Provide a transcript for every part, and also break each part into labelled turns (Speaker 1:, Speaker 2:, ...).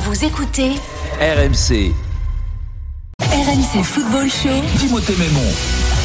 Speaker 1: Vous écoutez
Speaker 2: RMC.
Speaker 1: RMC Football Show.
Speaker 2: Timothée Mémon.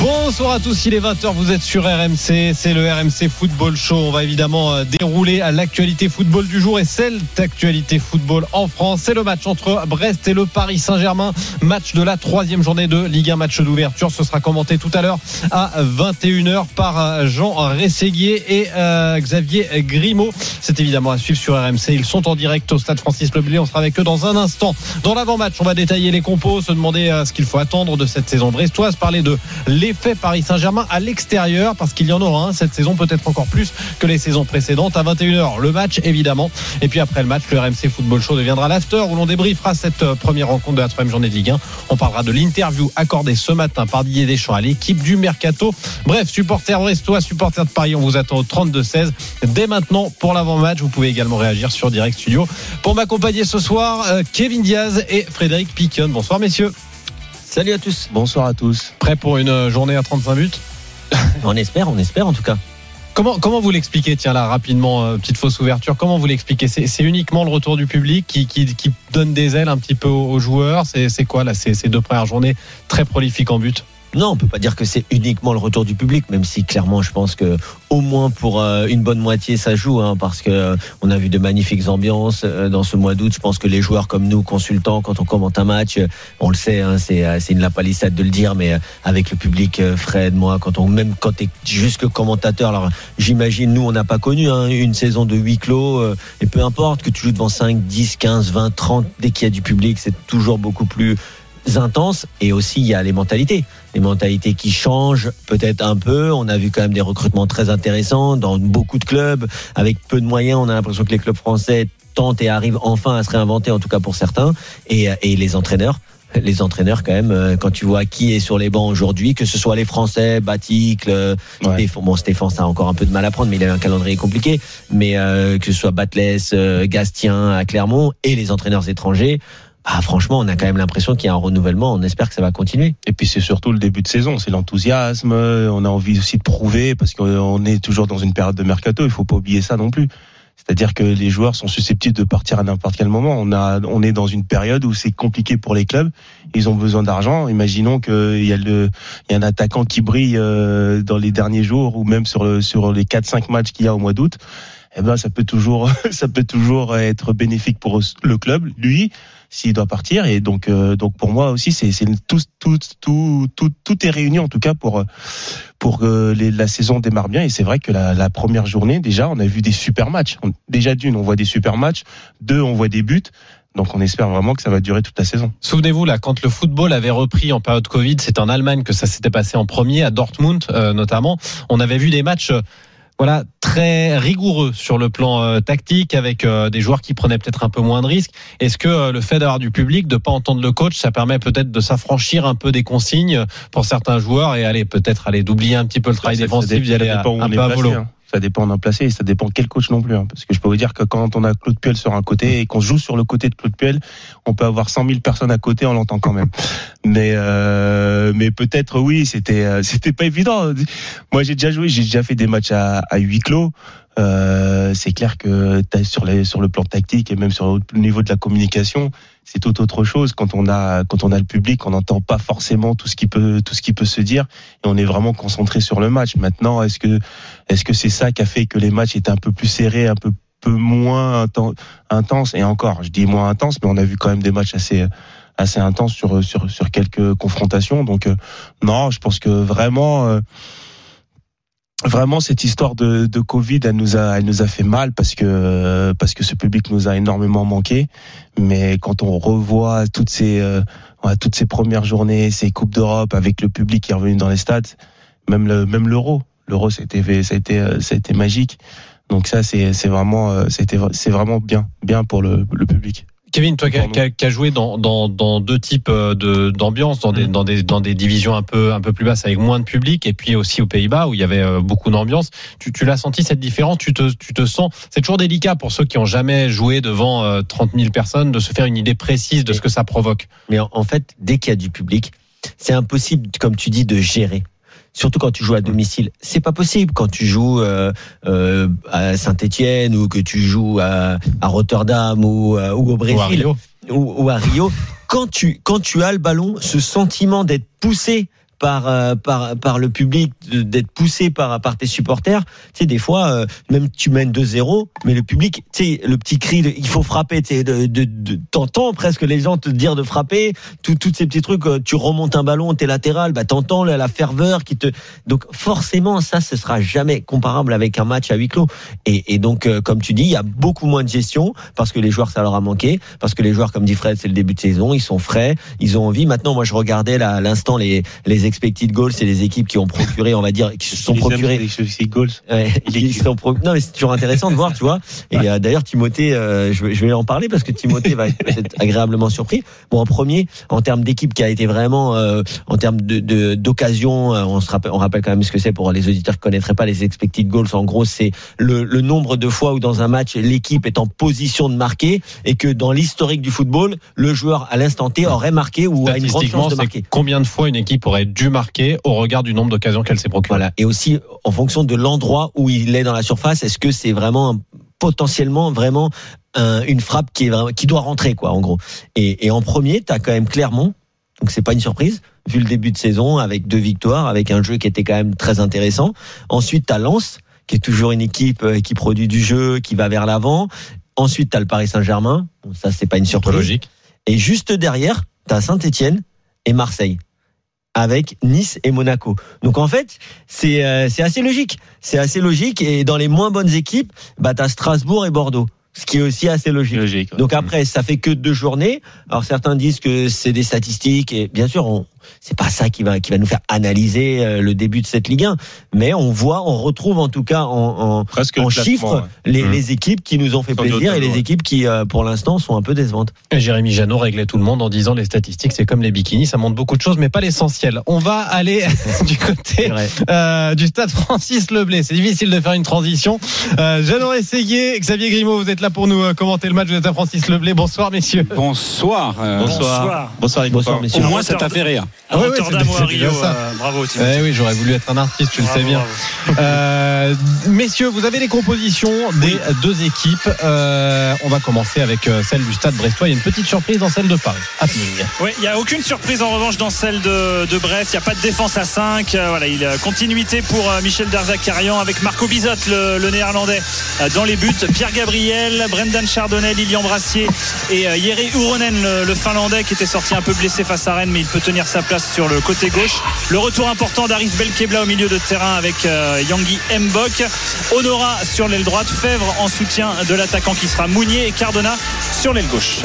Speaker 3: Bonsoir à tous, il est 20h, vous êtes sur RMC, c'est le RMC Football Show. On va évidemment euh, dérouler à l'actualité football du jour et celle d'actualité football en France. C'est le match entre Brest et le Paris Saint-Germain, match de la troisième journée de Ligue 1, match d'ouverture. Ce sera commenté tout à l'heure à 21h par euh, Jean Rességuier et euh, Xavier Grimaud. C'est évidemment à suivre sur RMC. Ils sont en direct au stade Francis Leblé. On sera avec eux dans un instant. Dans l'avant-match, on va détailler les compos, se demander ce qu'il faut attendre de cette saison brestoise, parler de l'effet Paris Saint-Germain à l'extérieur parce qu'il y en aura un cette saison peut-être encore plus que les saisons précédentes. À 21h le match évidemment. Et puis après le match le RMC Football Show deviendra l'after où l'on débriefera cette euh, première rencontre de la troisième journée de Ligue 1 on parlera de l'interview accordée ce matin par Didier Deschamps à l'équipe du Mercato. Bref supporters brestois supporters de Paris on vous attend au 32-16 dès maintenant pour l'avant-match vous pouvez également réagir sur Direct Studio. Pour m'accompagner ce soir euh, Kevin Diaz et Frédéric Piquion bonsoir messieurs
Speaker 4: Salut à tous.
Speaker 5: Bonsoir à tous.
Speaker 3: Prêt pour une euh, journée à 35 buts
Speaker 4: On espère, on espère en tout cas.
Speaker 3: Comment, comment vous l'expliquez, tiens là, rapidement, euh, petite fausse ouverture, comment vous l'expliquez? C'est, uniquement le retour du public qui, qui, qui, donne des ailes un petit peu aux, joueurs? C'est, quoi là, ces deux premières journées très prolifiques en but
Speaker 4: non, on peut pas dire que c'est uniquement le retour du public, même si clairement, je pense que au moins pour euh, une bonne moitié, ça joue, hein, parce que euh, on a vu de magnifiques ambiances euh, dans ce mois d'août. Je pense que les joueurs comme nous, consultants, quand on commente un match, on le sait, hein, c'est une lapalissade de le dire, mais avec le public, Fred, moi, quand on même quand t'es juste commentateur, alors j'imagine nous, on n'a pas connu hein, une saison de huis clos, et peu importe que tu joues devant 5, 10, 15, 20, 30, dès qu'il y a du public, c'est toujours beaucoup plus intense et aussi il y a les mentalités. Les mentalités qui changent peut-être un peu. On a vu quand même des recrutements très intéressants dans beaucoup de clubs. Avec peu de moyens on a l'impression que les clubs français tentent et arrivent enfin à se réinventer en tout cas pour certains. Et, et les entraîneurs les entraîneurs quand même euh, quand tu vois qui est sur les bancs aujourd'hui que ce soit les Français Baticle ouais. bon Stéphane ça a encore un peu de mal à prendre mais il a un calendrier compliqué. Mais euh, que ce soit Batles euh, Gastien à Clermont et les entraîneurs étrangers ah, franchement, on a quand même l'impression qu'il y a un renouvellement. On espère que ça va continuer.
Speaker 5: Et puis c'est surtout le début de saison, c'est l'enthousiasme. On a envie aussi de prouver parce qu'on est toujours dans une période de mercato. Il faut pas oublier ça non plus. C'est-à-dire que les joueurs sont susceptibles de partir à n'importe quel moment. On a, on est dans une période où c'est compliqué pour les clubs. Ils ont besoin d'argent. Imaginons qu'il y a le, il y a un attaquant qui brille euh, dans les derniers jours ou même sur le, sur les 4-5 matchs qu'il y a au mois d'août. Eh ben, ça peut toujours, ça peut toujours être bénéfique pour le club, lui, s'il doit partir. Et donc, euh, donc pour moi aussi, c'est tout, tout, tout, tout, tout est réuni en tout cas pour pour que la saison démarre bien. Et c'est vrai que la, première journée, déjà, on a vu des super matchs. déjà d'une, on voit des super matchs. Deux, on voit des buts. Donc on espère vraiment que ça va durer toute la saison.
Speaker 3: Souvenez-vous là, quand le football avait repris en période Covid, c'est en Allemagne que ça s'était passé en premier, à Dortmund euh, notamment. On avait vu des matchs voilà très rigoureux sur le plan euh, tactique avec euh, des joueurs qui prenaient peut-être un peu moins de risques. Est-ce que euh, le fait d'avoir du public, de pas entendre le coach, ça permet peut-être de s'affranchir un peu des consignes pour certains joueurs et aller peut-être aller d'oublier un petit peu le travail défensif, d'y aller un peu à volo. Hein
Speaker 5: ça dépend d'un placé et ça dépend quel coach non plus. Hein. Parce que je peux vous dire que quand on a Claude Puel sur un côté et qu'on joue sur le côté de Claude Puel, on peut avoir 100 000 personnes à côté, on l'entend quand même. Mais euh, mais peut-être oui, c'était euh, c'était pas évident. Moi j'ai déjà joué, j'ai déjà fait des matchs à, à huis clos. Euh, c'est clair que sur, le plan tactique et même sur le niveau de la communication, c'est tout autre chose. Quand on a quand on a le public, on n'entend pas forcément tout ce qui peut tout ce qui peut se dire et on est vraiment concentré sur le match. Maintenant, est-ce que est-ce que c'est ça qui a fait que les matchs étaient un peu plus serrés, un peu peu moins intenses et encore, je dis moins intenses, mais on a vu quand même des matchs assez assez intenses sur sur sur quelques confrontations. Donc euh, non, je pense que vraiment. Euh, vraiment cette histoire de, de Covid, elle nous a, elle nous a fait mal parce que parce que ce public nous a énormément manqué. Mais quand on revoit toutes ces euh, toutes ces premières journées, ces coupes d'Europe avec le public qui est revenu dans les stades, même le même l'euro, l'euro été ça a été ça a été magique. Donc ça, c'est c'est vraiment, euh, c'était, c'est vraiment bien, bien pour le, le public.
Speaker 3: Kevin, toi qui as, joué dans, dans, dans deux types euh, de d'ambiance, dans des,
Speaker 5: Mm.
Speaker 3: dans, des, dans des divisions un peu, un peu plus basses avec moins de public, et puis aussi aux Pays-Bas où il y avait euh, beaucoup d'ambiance, tu, tu l'as senti cette différence? Tu te, tu te sens C'est toujours délicat pour ceux qui ont jamais joué devant euh, 30 000 personnes de se faire une idée précise de ce que ça provoque.
Speaker 4: Mais en, en fait, dès qu'il y a du public, c'est impossible, comme tu dis, de gérer. Surtout quand tu joues à domicile, c'est pas possible. Quand tu joues euh, euh, à Saint-Étienne ou que tu joues à, à Rotterdam ou, euh, ou au
Speaker 3: Ou à
Speaker 4: Brésil
Speaker 3: Rio.
Speaker 4: ou, ou à Rio, quand tu quand tu as le ballon, ce sentiment d'être poussé par euh, par par le public, d'être poussé par par tes supporters, tu sais des fois euh, même tu mènes 2-0, mais le public, tu sais le petit cri de, il faut frapper, tu sais, de, de, de- t'entends presque les gens te dire de frapper, tout tous ces petits trucs, euh, tu remontes un ballon, t'es latéral, bah t'entends la, la ferveur qui te donc forcément ça ce sera jamais comparable avec un match à huis clos. Et, et donc comme tu dis, il y a beaucoup moins de gestion parce que les joueurs ça leur a manqué, parce que les joueurs comme dit Fred, c'est le début de saison, ils sont frais, ils ont envie. Maintenant moi je regardais là à l'instant les les expected goals, c'est les équipes qui ont procuré, on va dire qui se sont
Speaker 5: amis, les- goals.
Speaker 4: Ouais, sont pro- Non, mais c'est toujours intéressant de voir, tu vois. Et euh, d'ailleurs, Timothée, euh, je, vais, je vais en parler parce que Timothée va être agréablement surpris. Bon, en premier, en termes d'équipe qui a été vraiment, euh, en termes de d'occasion, on se rappelle, on rappelle quand même ce que c'est pour les auditeurs qui connaîtraient pas les expected goals. En gros, c'est le, le nombre de fois où dans un match l'équipe est en position de marquer et que dans l'historique du football, le joueur à l'instant T aurait marqué ou a une grande chance de marquer.
Speaker 3: combien de fois une équipe aurait dû marquer au regard du nombre d'occasions qu'elle s'est procurées.
Speaker 4: Voilà. Et aussi, en fonction de l'endroit où il est dans la surface, est-ce que c'est vraiment un- potentiellement vraiment un- une frappe qui est vraiment, qui doit rentrer quoi en gros. Et, et en premier, tu as quand même Clermont, donc c'est pas une surprise vu le début de saison avec deux victoires, avec un jeu qui était quand même très intéressant. Ensuite, tu as Lens qui est toujours une équipe euh, qui produit du jeu, qui va vers l'avant. Ensuite, tu as le Paris Saint-Germain, Bon, ça c'est pas une surprise.
Speaker 3: logique.
Speaker 4: Et juste derrière, tu as Saint-Etienne et Marseille avec Nice et Monaco. Donc en fait, c'est euh, c'est assez logique. C'est assez logique et dans les moins bonnes équipes, bah tu as Strasbourg et Bordeaux, ce qui est aussi assez logique.
Speaker 5: Logique.
Speaker 4: Donc après, ça fait que deux journées. Alors certains disent que c'est des statistiques et bien sûr, on c'est pas ça qui va qui va nous faire analyser euh, le début de cette Ligue 1, mais on voit, on retrouve en tout cas en, en,
Speaker 5: presque
Speaker 4: en
Speaker 5: le classement,
Speaker 4: chiffres
Speaker 5: ouais.
Speaker 4: les,
Speaker 3: Mmh.
Speaker 4: les équipes qui nous ont fait
Speaker 5: Sans
Speaker 4: plaisir et les équipes qui euh, pour l'instant sont un peu décevantes.
Speaker 3: Et Jérémy Janot réglait tout le monde en disant les statistiques, c'est comme les bikinis, ça montre beaucoup de choses, mais pas l'essentiel. On va aller du côté euh, du stade Francis Leblé. C'est difficile de faire une transition. Euh, Jeannot Essayé, Xavier Grimaud, vous êtes là pour nous euh, commenter le match de stade Francis Leblé. Bonsoir, messieurs.
Speaker 6: Bonsoir. euh,
Speaker 5: Bonsoir. Bonsoir
Speaker 4: Bonsoir
Speaker 5: copains.
Speaker 4: messieurs.
Speaker 6: Au moins, ça t'a fait rire.
Speaker 7: À
Speaker 3: Ouais,
Speaker 7: Rotterdam ou à Rio, euh, bravo.
Speaker 3: Eh oui, j'aurais voulu être un artiste, tu le sais bien. Euh, messieurs, vous avez les compositions des deux équipes. Euh, on va commencer avec celle du stade brestois. Il y a une petite surprise dans celle de Paris. Happening.
Speaker 7: Oui, il n'y a aucune surprise en revanche dans celle de, de Brest. Il n'y a pas de défense à 5. Euh, voilà, il a continuité pour Michel Derzakarian avec Marco Bizot, le, le néerlandais, dans les buts. Pierre Gabriel, Brendan Chardonnay, Lilian Brassier et Jere Uronen, le, le finlandais, qui était sorti un peu blessé face à Rennes, mais il peut tenir sa place sur le côté gauche. Le retour important d'Arif Belkebla au milieu de terrain avec euh, Yangi Mbok. Honora sur l'aile droite, Fèvre en soutien de l'attaquant qui sera Mounier et Cardona sur l'aile gauche.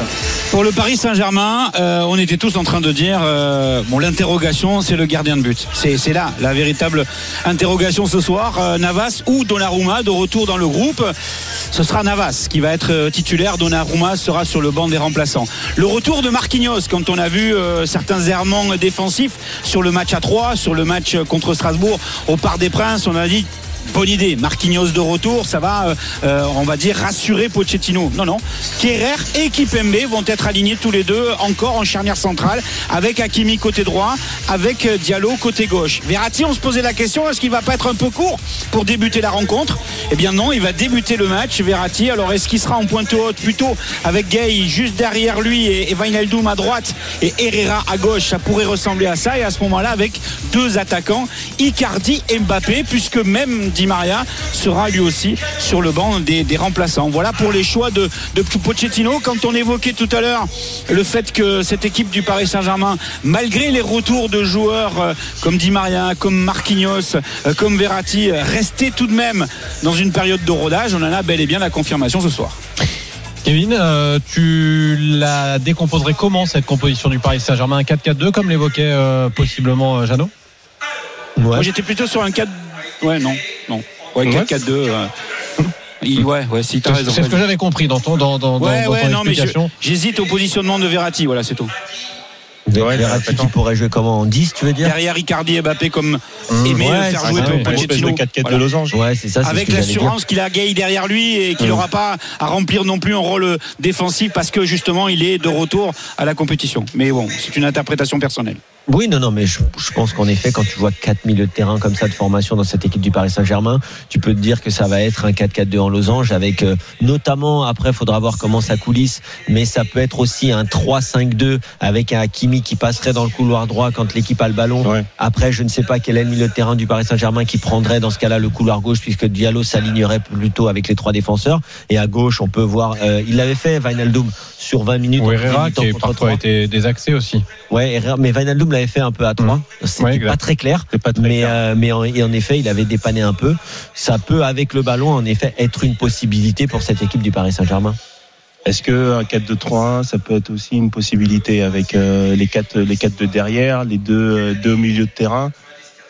Speaker 6: Pour le Paris Saint-Germain, euh, on était tous en train de dire euh, bon, l'interrogation, c'est le gardien de but. C'est là la véritable interrogation ce soir. Euh, Navas ou Donnarumma de retour dans le groupe. Ce sera Navas qui va être titulaire. Donnarumma sera sur le banc des remplaçants. Le retour de Marquinhos, quand on a vu certains errements sur le match à 3, sur le match contre Strasbourg au Parc des Princes, on a dit Bonne idée, Marquinhos de retour, ça va, euh, euh, on va dire, rassurer Pochettino. Non, non. Kerrer et Kipembe vont être alignés tous les deux encore en charnière centrale, avec Hakimi côté droit, avec Diallo côté gauche. Verratti, on se posait la question, est-ce qu'il va pas être un peu court pour débuter la rencontre? Eh bien non, il va débuter le match, Verratti. Alors est-ce qu'il sera en pointe haute? Plutôt avec Gay juste derrière lui et, et Wijnaldum à droite et Herrera à gauche Ça pourrait ressembler à ça et à ce moment-là avec deux attaquants, Icardi et Mbappé, puisque même Di Maria sera lui aussi sur le banc des, des remplaçants. Voilà pour les choix de, de Pochettino. Quand on évoquait tout à l'heure le fait que cette équipe du Paris Saint-Germain, malgré les retours de joueurs euh, comme Di Maria, comme Marquinhos, euh, comme Verratti, euh, restait tout de même dans une période de rodage, on en a bel et bien la confirmation ce soir.
Speaker 3: Kevin, euh, tu la décomposerais comment cette composition du Paris Saint-Germain? Un 4-4-2 comme l'évoquait euh, possiblement euh, Jeannot?
Speaker 4: Ouais.
Speaker 6: Moi j'étais plutôt sur un 4. Ouais, non, non. Ouais,
Speaker 3: Ouais.
Speaker 6: 4-4-2. euh. Il- ouais, ouais, si t'as
Speaker 3: C'est
Speaker 6: raison.
Speaker 3: c'est ce que j'avais compris dans ton, dans, dans, dans-
Speaker 6: Ouais,
Speaker 3: dans
Speaker 6: ouais,
Speaker 3: ton
Speaker 6: non,
Speaker 3: explication.
Speaker 6: j'hésite au positionnement de Verratti, voilà, c'est tout.
Speaker 5: Ouais,
Speaker 4: Verratti qui pourrait jouer comment en 10, tu veux dire
Speaker 6: Derrière Icardi et Mbappé comme
Speaker 3: Mmh.
Speaker 6: aimé
Speaker 4: ouais,
Speaker 6: faire jouer
Speaker 5: de
Speaker 6: Pochettino.
Speaker 5: 4 4 de
Speaker 6: Voilà.
Speaker 5: losange.
Speaker 4: Ouais, c'est ça.
Speaker 6: Avec l'assurance qu'il a Gay derrière lui et qu'il
Speaker 5: Mmh.
Speaker 6: n'aura pas à remplir non plus un rôle défensif parce que justement il est de retour à la compétition. Mais bon, c'est une interprétation personnelle.
Speaker 4: Oui, non, non, mais je, je pense qu'en effet, quand tu vois quatre milieux de terrain comme ça de formation dans cette équipe du Paris Saint-Germain, tu peux te dire que ça va être un 4-4-2 en losange avec euh, notamment, après, il faudra voir comment ça coulisse, mais ça peut être aussi un 3-5-2 avec un Hakimi qui passerait dans le couloir droit quand l'équipe a le ballon.
Speaker 5: Ouais.
Speaker 4: Après, je ne sais pas quel est le milieu de terrain du Paris Saint-Germain qui prendrait dans ce cas-là le couloir gauche puisque Diallo s'alignerait plutôt avec les trois défenseurs. Et à gauche, on peut voir, euh, il l'avait fait, Wijnaldum, sur 20 minutes.
Speaker 3: Ou Herrera qui parfois été désaxé aussi.
Speaker 4: Ouais, mais L'avait fait un peu à 3. C'était
Speaker 3: Ouais, exact.
Speaker 4: pas très clair.
Speaker 5: Pas très
Speaker 4: Mais,
Speaker 5: clair.
Speaker 4: euh, mais en, et en effet, il avait dépanné un peu. Ça peut, avec le ballon, en effet, être une possibilité pour cette équipe du Paris Saint-Germain.
Speaker 5: Est-ce que un 4-2-3-1, ça peut être aussi une possibilité avec euh, les quatre les quatre de derrière, les deux euh, deux au milieu de terrain?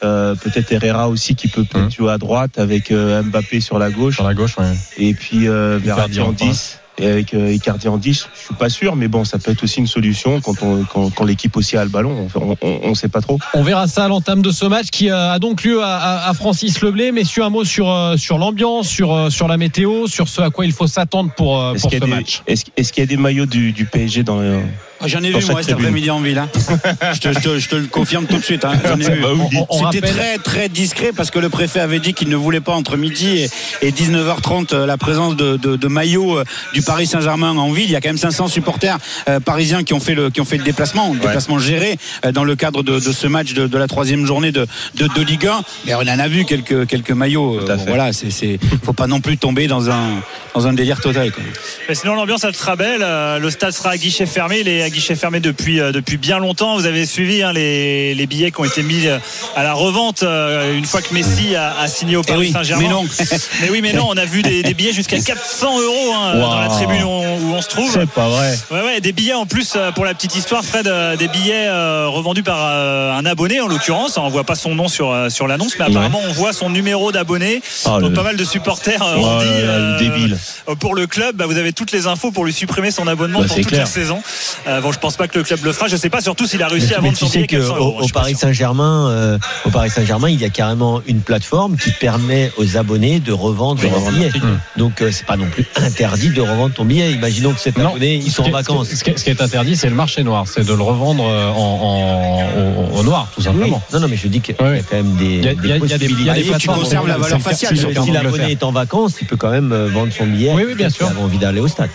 Speaker 5: Euh, peut-être Herrera aussi qui peut peut-être
Speaker 3: Mhm.
Speaker 5: jouer à droite avec Mbappé sur la gauche
Speaker 3: Sur la gauche, ouais.
Speaker 5: et puis Verratti
Speaker 3: en
Speaker 5: 10 et avec euh, Icardi en 10. Je suis pas sûr, mais bon, ça peut être aussi une solution quand on quand, quand l'équipe aussi a le ballon. On, on sait pas trop.
Speaker 3: On verra ça à l'entame de ce match qui euh, a donc lieu à, à- à Francis Leblé. Messieurs, un mot sur, euh, sur l'ambiance, sur, euh, sur la météo, sur ce à quoi il faut s'attendre pour, pour ce
Speaker 5: des-
Speaker 3: match.
Speaker 5: est-ce, est-ce qu'il y a des maillots du, du PSG dans le
Speaker 6: Ah, J'en ai vu moi cet après-midi en ville. hein. je, te, je te- je te le confirme tout de suite. hein. J'en ai vu.
Speaker 5: Bah oui.
Speaker 3: On- on
Speaker 6: C'était très très discret parce que le préfet avait dit qu'il ne voulait pas entre midi et, et 19h30 euh, la présence de, de, de maillots euh, du Paris Saint-Germain en ville. Il y a quand même 500 supporters euh, parisiens qui ont fait le qui ont fait le déplacement, le déplacement géré euh, dans le cadre de, de ce match de, de la troisième journée de, de, de Ligue 1. Mais on en a vu quelques quelques maillots. Euh,
Speaker 5: fait.
Speaker 6: voilà, c'est c'est faut pas non plus tomber dans un dans un délire total. Quoi.
Speaker 7: Mais sinon, l'ambiance, elle sera belle. Le stade sera à guichet fermé. Guichet fermé depuis, euh, depuis bien longtemps. Vous avez suivi hein, les, les billets qui ont été mis euh, à la revente euh, une fois que Messi a, a signé au
Speaker 6: Eh
Speaker 7: Paris Saint-Germain.
Speaker 6: mais non.
Speaker 7: Mais oui, mais non, on a vu des, des billets jusqu'à 400 euros hein, dans la tribune où on, où on se trouve.
Speaker 5: C'est pas vrai.
Speaker 7: Ouais, ouais, des billets en plus pour la petite histoire, Fred, des billets revendus par un abonné en l'occurrence. On voit pas son nom sur sur l'annonce, mais apparemment on voit son numéro d'abonné.
Speaker 5: Oh,
Speaker 7: Donc
Speaker 5: le-
Speaker 7: pas mal de supporters
Speaker 5: Oh
Speaker 7: ont dit
Speaker 5: débile.
Speaker 7: pour le club. Bah, vous avez toutes les infos pour lui supprimer son abonnement
Speaker 5: Bah,
Speaker 7: pour toute
Speaker 5: clair.
Speaker 7: la saison. Euh, bon, je pense pas que le club le fera. Je sais pas surtout s'il a réussi
Speaker 4: Mais,
Speaker 7: à
Speaker 4: mais
Speaker 7: vendre
Speaker 4: tu
Speaker 7: son
Speaker 4: sais
Speaker 7: billet 400
Speaker 4: qu'au
Speaker 7: euros. je
Speaker 4: au
Speaker 7: pas
Speaker 4: Paris. Saint-Germain, euh, au Paris Saint-Germain, il y a carrément une plateforme qui permet aux abonnés de revendre leurs billets. Donc euh, c'est pas non plus interdit de revendre ton billet. Imaginons que cet
Speaker 3: Non.
Speaker 4: abonné, ils sont en vacances.
Speaker 3: Ce qui est, ce qui est interdit, c'est le marché noir. C'est de le revendre euh, en, en- au, au noir, tout
Speaker 4: Oui.
Speaker 3: simplement.
Speaker 4: Non, non, mais je dis qu'il y a quand même des,
Speaker 3: Il y a- il y a- il y a des- il y a des
Speaker 6: tu
Speaker 3: plateformes.
Speaker 6: conserves la valeur faciale,
Speaker 4: Si l'abonné est en vacances, il peut quand même euh, vendre son billet.
Speaker 3: Oui, oui, bien sûr.
Speaker 4: Il a envie d'aller au stade.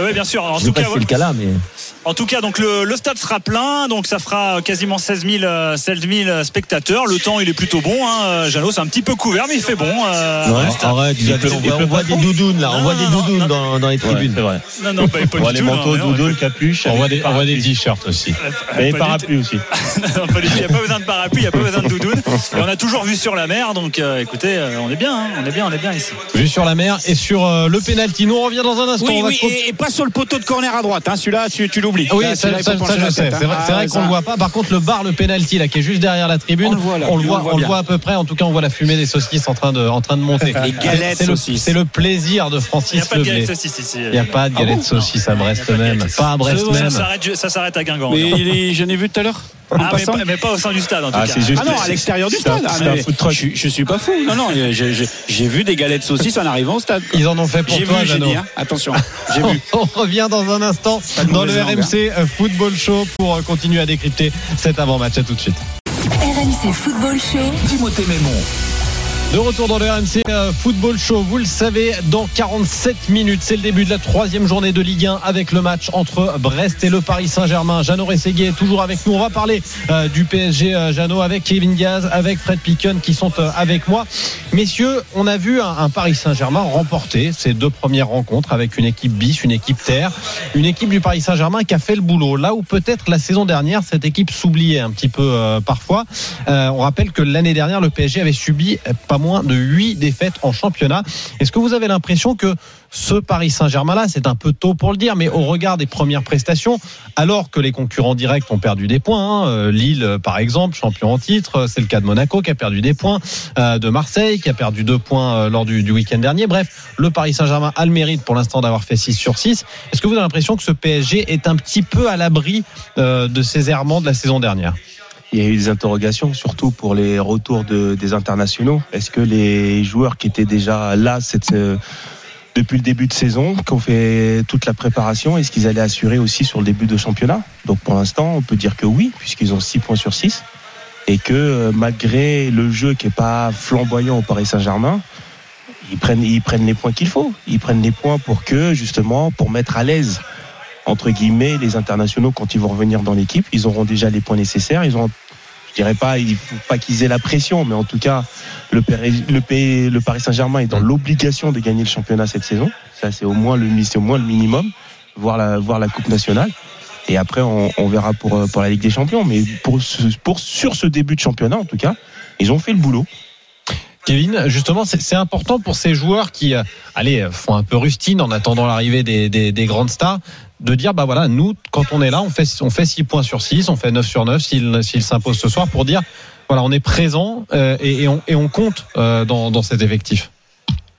Speaker 7: Oui, bien sûr. En
Speaker 4: je
Speaker 7: tout
Speaker 4: sais pas
Speaker 7: cas,
Speaker 4: si c'est le cas là, mais
Speaker 7: En tout cas, donc le, le stade sera plein, donc ça fera quasiment 16 000, euh, 16 000 spectateurs. Le temps, il est plutôt bon. Hein. Jeannot, c'est un petit peu couvert, mais il fait bon. euh,
Speaker 4: arrête,
Speaker 5: Il
Speaker 4: on
Speaker 5: pleut-
Speaker 4: voit, on des doudounes là, on voit des doudounes
Speaker 7: non.
Speaker 4: dans, dans les
Speaker 5: Ouais,
Speaker 4: tribunes.
Speaker 5: c'est vrai.
Speaker 7: Non, non, pas, pas
Speaker 5: On voit
Speaker 7: du
Speaker 5: les
Speaker 7: tout.
Speaker 5: manteaux,
Speaker 7: non, non,
Speaker 5: doudounes, capuches.
Speaker 3: On voit des, on voit des
Speaker 5: parapluie.
Speaker 3: t-shirts aussi.
Speaker 7: pas-
Speaker 5: Et
Speaker 7: pas du
Speaker 5: parapluie aussi.
Speaker 7: Il n'y a pas besoin de parapluie, il n'y a pas besoin de doudoune. Et on a toujours vu sur la mer, donc euh, écoutez, euh, on est bien, hein, on est bien, on est bien ici.
Speaker 3: Vue sur la mer et sur euh, le penalty. Nous on revient dans un instant.
Speaker 6: Oui,
Speaker 3: on va
Speaker 6: oui,
Speaker 3: co-
Speaker 6: et, et pas sur le poteau de corner à droite. Hein. Celui-là, tu, tu l'oublies.
Speaker 3: Oui,
Speaker 6: Là,
Speaker 3: ça, ça- ça, je sais.
Speaker 6: hein.
Speaker 3: C'est vrai, c'est
Speaker 6: Ah,
Speaker 3: vrai qu'on le voit pas. Par contre, le bar, le penalty là, qui est juste derrière la tribune,
Speaker 6: On le voit, là.
Speaker 3: on le
Speaker 6: Lui,
Speaker 3: voit,
Speaker 6: on le voit
Speaker 3: on le
Speaker 6: bien.
Speaker 3: voit à peu près. En tout cas, on voit la fumée des saucisses en train de, en train de monter.
Speaker 6: Les galettes
Speaker 3: C'est le,
Speaker 6: saucisses.
Speaker 3: c'est le plaisir de
Speaker 7: Il n'y
Speaker 3: Francis
Speaker 7: a pas de galette
Speaker 3: Leblé.
Speaker 7: saucisse ici.
Speaker 3: Il n'y a pas de galette saucisse à Brest même. Pas à Brest même.
Speaker 7: Ça s'arrête- à Guingamp.
Speaker 6: Mais
Speaker 7: encore.
Speaker 6: il est- j'en ai vu tout à l'heure.
Speaker 7: Ah, mais, pas, mais pas au sein du stade en tout
Speaker 5: Ah,
Speaker 7: cas.
Speaker 5: c'est juste-
Speaker 6: Ah non, à l'extérieur du stade. Ah, mais. Je, je suis pas fou. Non, non, j'ai- vu des galettes saucisses en arrivant au stade. quoi.
Speaker 3: Ils en ont fait pour
Speaker 6: J'ai
Speaker 3: toi,
Speaker 6: vu, dit. hein. Attention, j'ai vu.
Speaker 3: On revient dans un instant dans le
Speaker 6: mauvaise langue,
Speaker 3: RMC Football Show pour euh, continuer à décrypter cet avant-match. À tout de suite.
Speaker 1: RMC Football Show.
Speaker 2: Timothée Mémon.
Speaker 3: De retour dans le RMC euh, Football Show, vous le savez, dans 47 minutes, c'est le début de la troisième journée de Ligue 1 avec le match entre Brest et le Paris Saint-Germain. Jeannot Rességuier est toujours avec nous. On va parler euh, du PSG euh, Jeannot avec Kevin Diaz, avec Fred Picken qui sont avec moi. Messieurs, on a vu un, Paris Saint-Germain remporter ses deux premières rencontres avec une équipe bis, une équipe terre, une équipe du Paris Saint-Germain qui a fait le boulot. Là où peut-être la saison dernière, cette équipe s'oubliait un petit peu parfois. On rappelle que l'année dernière, le PSG avait subi pas moins de 8 défaites en championnat. Est-ce que vous avez l'impression que ce Paris Saint-Germain-là, c'est un peu tôt pour le dire, mais au regard des premières prestations, alors que les concurrents directs ont perdu des points, hein, euh, Lille euh, par exemple, champion en titre, c'est le cas de Monaco qui a perdu des points, euh, de Marseille qui a perdu deux points euh, lors du, week-end dernier. Bref, le Paris Saint-Germain a le mérite pour l'instant d'avoir fait 6 sur 6. Est-ce que vous avez l'impression que ce PSG est un petit peu à l'abri euh, de ces errements de la saison dernière?
Speaker 5: Il y a eu des interrogations, surtout pour les retours de- des internationaux. Est-ce que les joueurs qui étaient déjà là euh, depuis le début de saison, qui ont fait toute la préparation, est-ce qu'ils allaient assurer aussi sur le début de championnat? Donc pour l'instant, on peut dire que oui, puisqu'ils ont 6 points sur 6. Et que euh, malgré le jeu qui n'est pas flamboyant au Paris Saint-Germain, ils prennent, ils prennent les points qu'il faut. Ils prennent les points pour que, justement, pour mettre à l'aise entre guillemets, les internationaux, quand ils vont revenir dans l'équipe, ils auront déjà les points nécessaires. Je dirais pas, il faut pas qu'ils aient la pression, mais en tout cas, le, Paris- Saint-Germain est dans l'obligation de gagner le championnat cette saison. Ça, c'est au moins le, minimum, voir la, Coupe nationale. Et après, on, verra pour, euh, pour la Ligue des Champions. Mais pour, sur ce début de championnat, en tout cas, ils ont fait le boulot.
Speaker 3: Kevin, justement, c'est important pour ces joueurs qui, euh, allez, font un peu rustine en attendant l'arrivée des grandes stars, de dire, bah voilà, nous, quand on est là, on fait, on fait 6 points sur 6, on fait 9 sur 9 s'il s'impose ce soir pour dire, voilà, on est présent euh, et, on, compte euh, dans, cet effectif.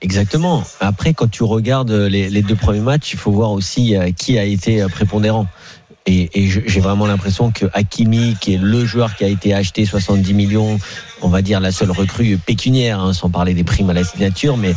Speaker 4: Exactement. Après, quand tu regardes les, deux premiers matchs, il faut voir aussi euh, qui a été prépondérant. Et, j'ai vraiment l'impression que Hakimi, qui est le joueur qui a été acheté 70 millions, on va dire la seule recrue pécuniaire, hein, sans parler des primes à la signature, mais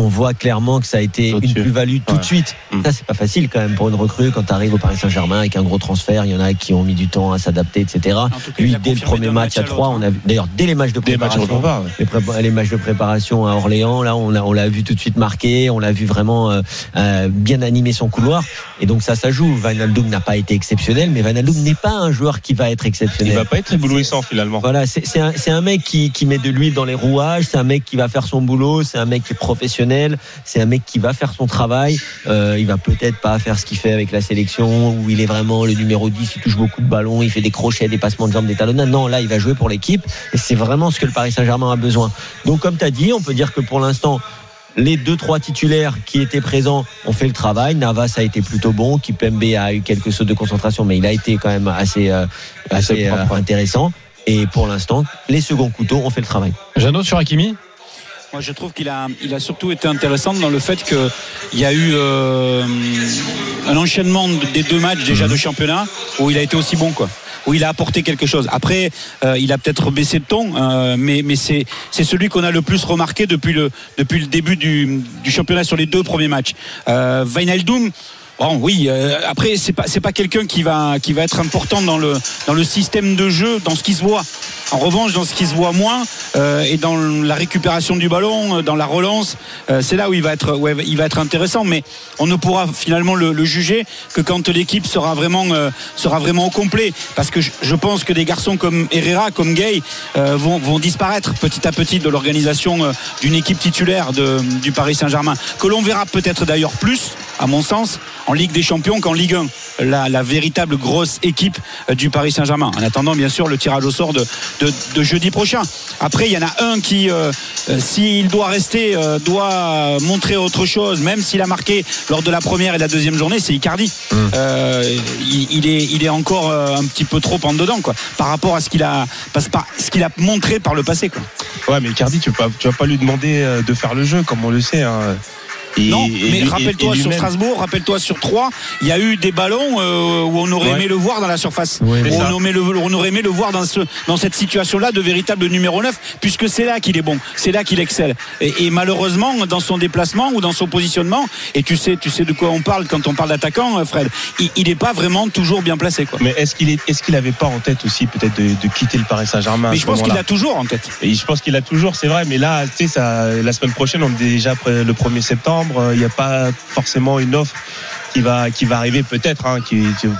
Speaker 4: on voit clairement que ça a été une plus-value tout
Speaker 5: Ouais.
Speaker 4: de suite.
Speaker 5: Mm.
Speaker 4: Ça, c'est pas facile quand même pour une recrue quand tu arrives au Paris Saint-Germain avec un gros transfert. Il y en a qui ont mis du temps à s'adapter, etc.
Speaker 6: Cas, il
Speaker 4: Lui,
Speaker 6: a
Speaker 4: dès le premier match à
Speaker 6: l'autre,
Speaker 4: 3, on a vu, d'ailleurs, dès les matchs de
Speaker 5: matchs
Speaker 4: préparation,
Speaker 5: ouais.
Speaker 4: les, prépa- les matchs de préparation à Orléans, là, on l'a on l'a vu tout de suite marqué, on l'a vu vraiment euh, euh, bien animer son couloir. Et donc ça, ça joue. Van Aldoum n'a pas été exceptionnel, mais Van Aldoum n'est pas un joueur qui va être
Speaker 5: Il
Speaker 4: exceptionnel.
Speaker 5: va pas être éblouissant finalement.
Speaker 4: Voilà, c'est un, c'est un mec qui, qui met de l'huile dans les rouages, c'est un mec qui va faire son boulot, c'est un mec qui est professionnel, c'est un mec qui va faire son travail. Euh, il va peut-être pas faire ce qu'il fait avec la sélection, où il est vraiment le numéro 10, il touche beaucoup de ballons, il fait des crochets, des passements de jambes, des talonnades. Non, là, il va jouer pour l'équipe, et c'est vraiment ce que le Paris Saint-Germain a besoin. Donc, comme tu as dit, on peut dire que pour l'instant, les deux trois titulaires qui étaient présents ont fait le travail. Navas a été plutôt bon, Kipembe a eu quelques sautes de concentration, mais il a été quand même assez euh, assez euh, intéressant. Et pour l'instant, les seconds couteaux ont fait le travail.
Speaker 3: Jeannot sur Hakimi?
Speaker 6: Moi, je trouve qu'il a, il a surtout été intéressant dans le fait qu'il y a eu euh, un enchaînement des deux matchs déjà de championnat où il a été aussi bon, quoi. Où il a apporté quelque chose. Après, euh, il a peut-être baissé de ton, euh, mais, mais c'est, c'est celui qu'on a le plus remarqué depuis le, depuis le début du, du championnat sur les deux premiers matchs. Euh, Wijnaldum, Bon, oui. euh, après, c'est pas c'est pas quelqu'un qui va qui va être important dans le dans le système de jeu, dans ce qui se voit. En revanche, dans ce qui se voit moins euh, et dans la récupération du ballon, euh, dans la relance, euh, c'est là où il va être ouais, il va être intéressant. Mais on ne pourra finalement le, le juger que quand l'équipe sera vraiment euh, sera vraiment au complet. Parce que je, je pense que des garçons comme Herrera, comme Gay euh, vont vont disparaître petit à petit de l'organisation euh, d'une équipe titulaire de, du Paris Saint-Germain. Que l'on verra peut-être d'ailleurs plus, à mon sens, en Ligue des Champions qu'en Ligue 1. La, la véritable grosse équipe du Paris Saint-Germain. En attendant, bien sûr, le tirage au sort de, de, de jeudi prochain. Après, il y en a un qui, euh, euh, s'il doit rester, euh, doit montrer autre chose, même s'il a marqué lors de la première et de la deuxième journée, c'est Icardi. Euh, il, il est, il est encore un petit peu trop en dedans, quoi, par rapport à ce qu'il a, par- par- ce qu'il a montré par le passé, quoi.
Speaker 5: Ouais, mais Icardi, tu vas tu vas pas lui demander de faire le jeu, comme on le sait. hein. Et-
Speaker 6: Non, mais
Speaker 5: et-
Speaker 6: rappelle-toi
Speaker 5: et
Speaker 6: sur. Strasbourg, rappelle-toi sur 3, il y a eu des ballons euh, où on aurait
Speaker 5: Ouais.
Speaker 6: aimé le voir dans la surface. On,
Speaker 5: ça.
Speaker 6: aurait aimé le, on aurait aimé le voir dans, ce, dans cette situation-là de véritable numéro 9, puisque c'est là qu'il est bon, c'est là qu'il excelle. Et, malheureusement, dans son déplacement ou dans son positionnement, et tu sais, tu sais de quoi on parle quand on parle d'attaquant, euh, Fred, il n'est pas vraiment toujours bien placé. Quoi.
Speaker 5: Mais est-ce qu'il est, qu'il avait pas en tête aussi peut-être de, de quitter le Paris Saint-Germain
Speaker 6: Mais je pense qu'il
Speaker 5: moment-là
Speaker 6: a toujours en tête.
Speaker 5: Et je pense qu'il a toujours, c'est vrai, mais là, tu sais, la semaine prochaine, on est déjà après le 1er septembre, euh, il n'y a pas forcément une offre qui va, arriver peut-être, hein,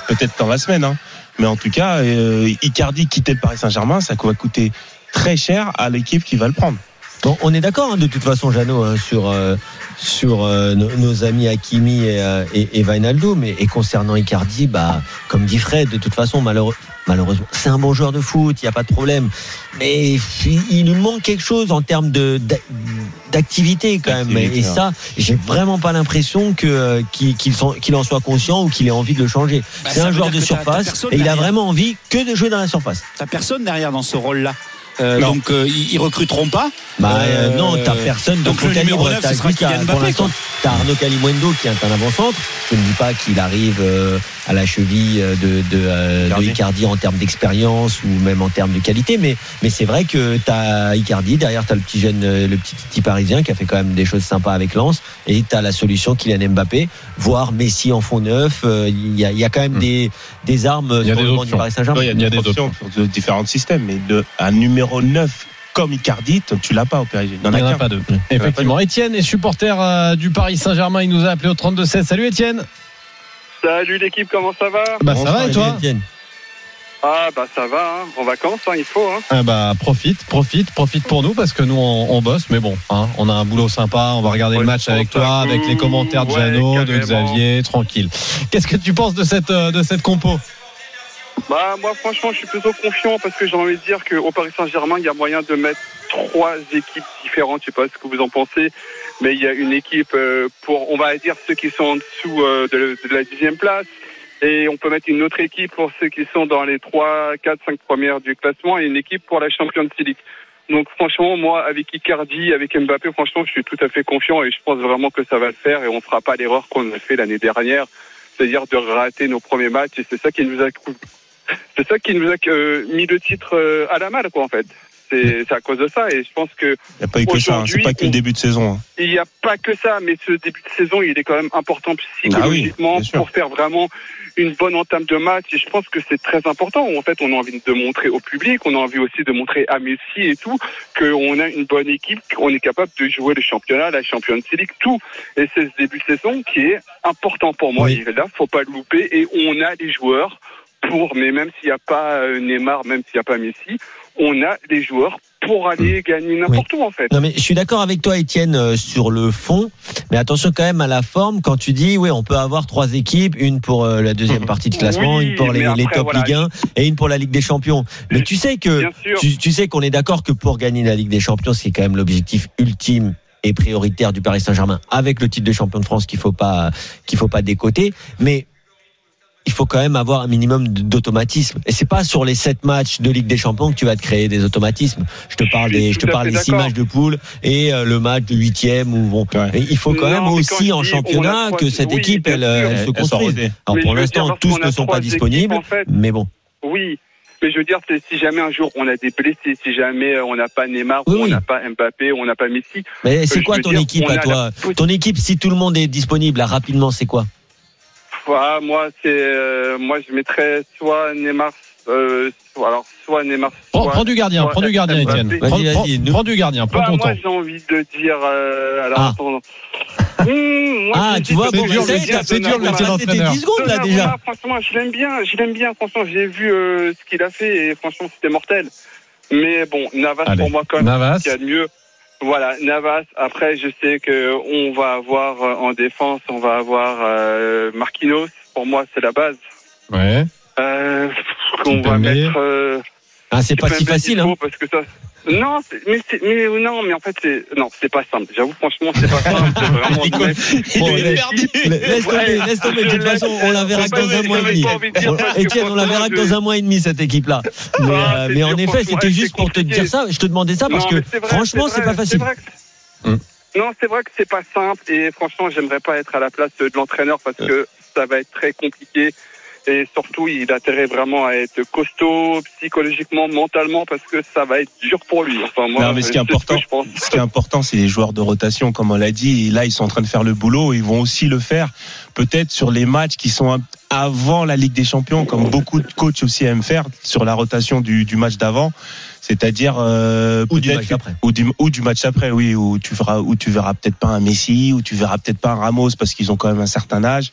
Speaker 5: peut-être dans la semaine, hein. Mais en tout cas, euh, Icardi quitter le Paris Saint-Germain, ça va coûter très cher à l'équipe qui va le prendre.
Speaker 4: Bon, on est d'accord hein, de toute façon, Jeannot, hein, sur, euh, sur euh, nos, nos amis Hakimi et, euh, et, et Wijnaldum. Et, et concernant Icardi, bah, comme dit Fred, de toute façon, malheureux, malheureusement, c'est un bon joueur de foot, il n'y a pas de problème. Mais il, nous manque quelque chose en termes de d'a- d'activité quand même. Et ça, j'ai vraiment pas l'impression que euh, qu'il en soit conscient ou qu'il ait envie de le changer.
Speaker 6: Bah,
Speaker 4: c'est un joueur de
Speaker 6: que t'as- t'as
Speaker 4: surface et il a vraiment envie que de jouer dans la surface.
Speaker 6: T'as personne derrière dans ce rôle-là. Euh, donc euh, ils, ils recruteront pas.
Speaker 4: Bah
Speaker 6: Euh,
Speaker 4: euh, non, t'as personne de
Speaker 6: donc le numéro
Speaker 4: calibre.
Speaker 6: 9,
Speaker 4: T'as
Speaker 6: ce sera Kylian Mbappé,
Speaker 4: pour l'instant,
Speaker 6: quoi.
Speaker 4: t'as Arnaud Calimundo qui est un avant-centre. Je ne dis pas qu'il arrive euh, à la cheville de, de, euh, de
Speaker 5: Icardi.
Speaker 4: En termes d'expérience ou même en termes de qualité, mais, mais c'est vrai que t'as Icardi, derrière t'as le petit jeune, le petit petit parisien qui a fait quand même des choses sympas avec Lens, et t'as la solution Kylian Mbappé, voire Messi en fond neuf. euh, Il y, a, il y a quand même
Speaker 3: Hmm.
Speaker 4: des, des armes
Speaker 3: Il y a
Speaker 4: sur
Speaker 3: des
Speaker 4: le banc du
Speaker 3: options.
Speaker 4: Paris Saint-Germain.
Speaker 5: Il y a,
Speaker 3: Il y a
Speaker 5: des options de différents systèmes, mais de, un numéro 9 comme Icardi, tu l'as pas au PSG. Il
Speaker 3: Il n'y en a pas deux. Effectivement. Étienne est supporter euh, du Paris Saint-Germain. Il nous a appelé au 32-16. Salut Étienne.
Speaker 8: Salut l'équipe, comment ça va
Speaker 3: Bah, ça va et toi
Speaker 8: Ah bah ça va, hein. en vacances, hein, il faut. Hein.
Speaker 3: Ah bah profite, profite, profite pour nous parce que nous on, on bosse, mais bon, hein, on a un boulot sympa, on va regarder
Speaker 8: Ouais,
Speaker 3: le match avec toi, avec les commentaires de
Speaker 8: Ouais,
Speaker 3: Jeannot, de. Xavier, tranquille. Qu'est-ce que tu penses de cette euh, de cette compo?
Speaker 8: Bah moi franchement je suis plutôt confiant parce que j'ai envie de dire qu'au Paris Saint-Germain il y a moyen de mettre trois équipes différentes, je sais pas ce que vous en pensez, mais il y a une équipe euh, pour on va dire ceux qui sont en dessous euh, de, la dixième place et on peut mettre une autre équipe pour ceux qui sont dans les trois, quatre, cinq premières du classement et une équipe pour la Champions League. Donc franchement, moi, avec Icardi, avec Mbappé, franchement, je suis tout à fait confiant et je pense vraiment que ça va le faire et on fera pas l'erreur qu'on a fait l'année dernière, c'est-à-dire de rater nos premiers matchs et c'est ça qui nous a c'est ça qui nous a euh, mis le titre euh, à la malle, quoi, en fait. C'est à cause de ça et je pense que
Speaker 5: Il n'y a pas eu que ça, hein. c'est pas que le début de saison. hein.
Speaker 8: il n'y a pas que ça, mais ce début de saison, il est quand même important psychologiquement
Speaker 5: Ah oui,
Speaker 8: pour faire vraiment une bonne entame de match. Et je pense que c'est très important. En fait, on a envie de montrer au public, on a envie aussi de montrer à Messi et tout, qu'on a une bonne équipe, qu'on est capable de jouer le championnat, la Champions League, tout. Et c'est ce début de saison qui est important pour moi.
Speaker 4: Oui.
Speaker 8: Et là, faut pas le louper. Et on a les joueurs pour, mais même s'il n'y a pas euh, Neymar, même s'il n'y a pas Messi, on a les joueurs pour aller gagner n'importe où, en fait.
Speaker 4: Non mais je suis d'accord avec toi Étienne euh, sur le fond, mais attention quand même à la forme. Quand tu dis oui on peut avoir trois équipes, une pour euh, la deuxième partie de classement,
Speaker 8: Oui,
Speaker 4: une pour les, top
Speaker 8: voilà,
Speaker 4: Ligue 1 et une pour la Ligue des Champions. Mais tu sais que tu sais qu'on est d'accord que pour gagner la Ligue des Champions, c'est quand même l'objectif ultime et prioritaire du Paris Saint-Germain avec le titre de champion de France qu'il faut pas qu'il faut pas décoter, mais il faut quand même avoir un minimum d'automatisme. Et c'est pas sur les sept matchs de Ligue des Champions que tu vas te créer des automatismes. Je te parle des, je te parle des six matchs de poule et euh, le match de huitième ou bon.
Speaker 5: Ouais.
Speaker 4: Il faut quand
Speaker 8: Non,
Speaker 4: même
Speaker 8: quand
Speaker 4: aussi en championnat que cette
Speaker 8: oui,
Speaker 4: équipe elle, elle se construise. Alors pour l'instant tous ne
Speaker 8: a
Speaker 4: sont pas disponibles,
Speaker 8: équipes, en fait,
Speaker 4: mais bon.
Speaker 8: Oui. Mais je veux dire, si jamais un jour on a des blessés, si jamais euh, on n'a pas Neymar,
Speaker 4: Oui,
Speaker 8: ou on
Speaker 4: oui.
Speaker 8: n'a pas Mbappé, on n'a pas Messi.
Speaker 4: Mais c'est
Speaker 8: je
Speaker 4: quoi ton
Speaker 8: dire,
Speaker 4: équipe à
Speaker 8: a
Speaker 4: toi?
Speaker 8: La-
Speaker 4: Ton équipe si tout le monde est disponible là, rapidement, c'est quoi?
Speaker 8: Ah, moi, c'est, euh, moi, je mettrais soit Neymar, euh, alors soit Neymar.
Speaker 3: prends,
Speaker 8: soit-
Speaker 3: prends du gardien,
Speaker 8: soit
Speaker 3: prends du gardien. Étienne.
Speaker 4: Vas-y,
Speaker 3: Prends,
Speaker 4: vas-y,
Speaker 3: prends- prends du gardien, prends
Speaker 8: Bah,
Speaker 3: ton
Speaker 8: moi,
Speaker 3: temps.
Speaker 8: j'ai envie de dire. Euh, alors,
Speaker 4: Ah.
Speaker 8: attends. Mmh, moi,
Speaker 4: Ah, tu vois, bon,
Speaker 3: c'est dur,
Speaker 4: C'était
Speaker 3: d'entraîneur.
Speaker 4: 10 secondes là déjà.
Speaker 8: Franchement, je l'aime bien, je l'aime bien. Franchement, j'ai vu euh, ce qu'il a fait et franchement, c'était mortel. Mais bon, Navas
Speaker 3: Allez,
Speaker 8: pour moi quand même
Speaker 3: Navas.
Speaker 8: qu'il y a de mieux. Voilà, Navas. Après, je sais que on va avoir euh, en défense, on va avoir euh, Marquinhos. Pour moi, c'est la base.
Speaker 3: Ouais.
Speaker 8: Euh, on va
Speaker 3: Kimpembe.
Speaker 8: mettre. Euh,
Speaker 4: Ah, c'est pas si facile
Speaker 8: il
Speaker 4: hein.
Speaker 8: Parce que ça. Non, mais, c'est- mais non, mais en fait, c'est non, c'est pas simple. J'avoue, franchement, c'est pas simple. C'est vraiment.
Speaker 5: Il
Speaker 8: mais-
Speaker 5: Il
Speaker 4: Bon,
Speaker 5: est
Speaker 4: laisse-
Speaker 5: perdu.
Speaker 4: Laisse tomber,
Speaker 8: Ouais,
Speaker 4: laisse tomber. De toute façon, on la verra dans un mois et demi. Etienne, on la verra que dans un mois et demi cette équipe-là. Mais,
Speaker 8: Ah,
Speaker 4: euh, mais en effet,
Speaker 8: franchement,
Speaker 4: c'était juste
Speaker 8: c'est
Speaker 4: pour te dire ça. Je te demandais ça parce que franchement,
Speaker 8: c'est
Speaker 4: pas facile.
Speaker 8: Non, c'est vrai que c'est pas simple et franchement, j'aimerais pas être à la place de l'entraîneur parce que ça va être très compliqué et surtout, il a intérêt vraiment à être costaud psychologiquement, mentalement parce que ça va être dur pour lui. Enfin, moi,
Speaker 5: Non, mais ce qui est important,
Speaker 8: je pense.
Speaker 5: ce qui est important, c'est les joueurs de rotation, comme on l'a dit. Et là, ils sont en train de faire le boulot. Ils vont aussi le faire, peut-être sur les matchs qui sont avant la Ligue des Champions, comme beaucoup de coachs aussi aiment faire sur la rotation du, du match d'avant. C'est-à-dire euh,
Speaker 4: Ou du match après.
Speaker 5: ou du, ou du match après, oui, où tu verras, où tu verras peut-être pas un Messi, où tu verras peut-être pas un Ramos parce qu'ils ont quand même un certain âge,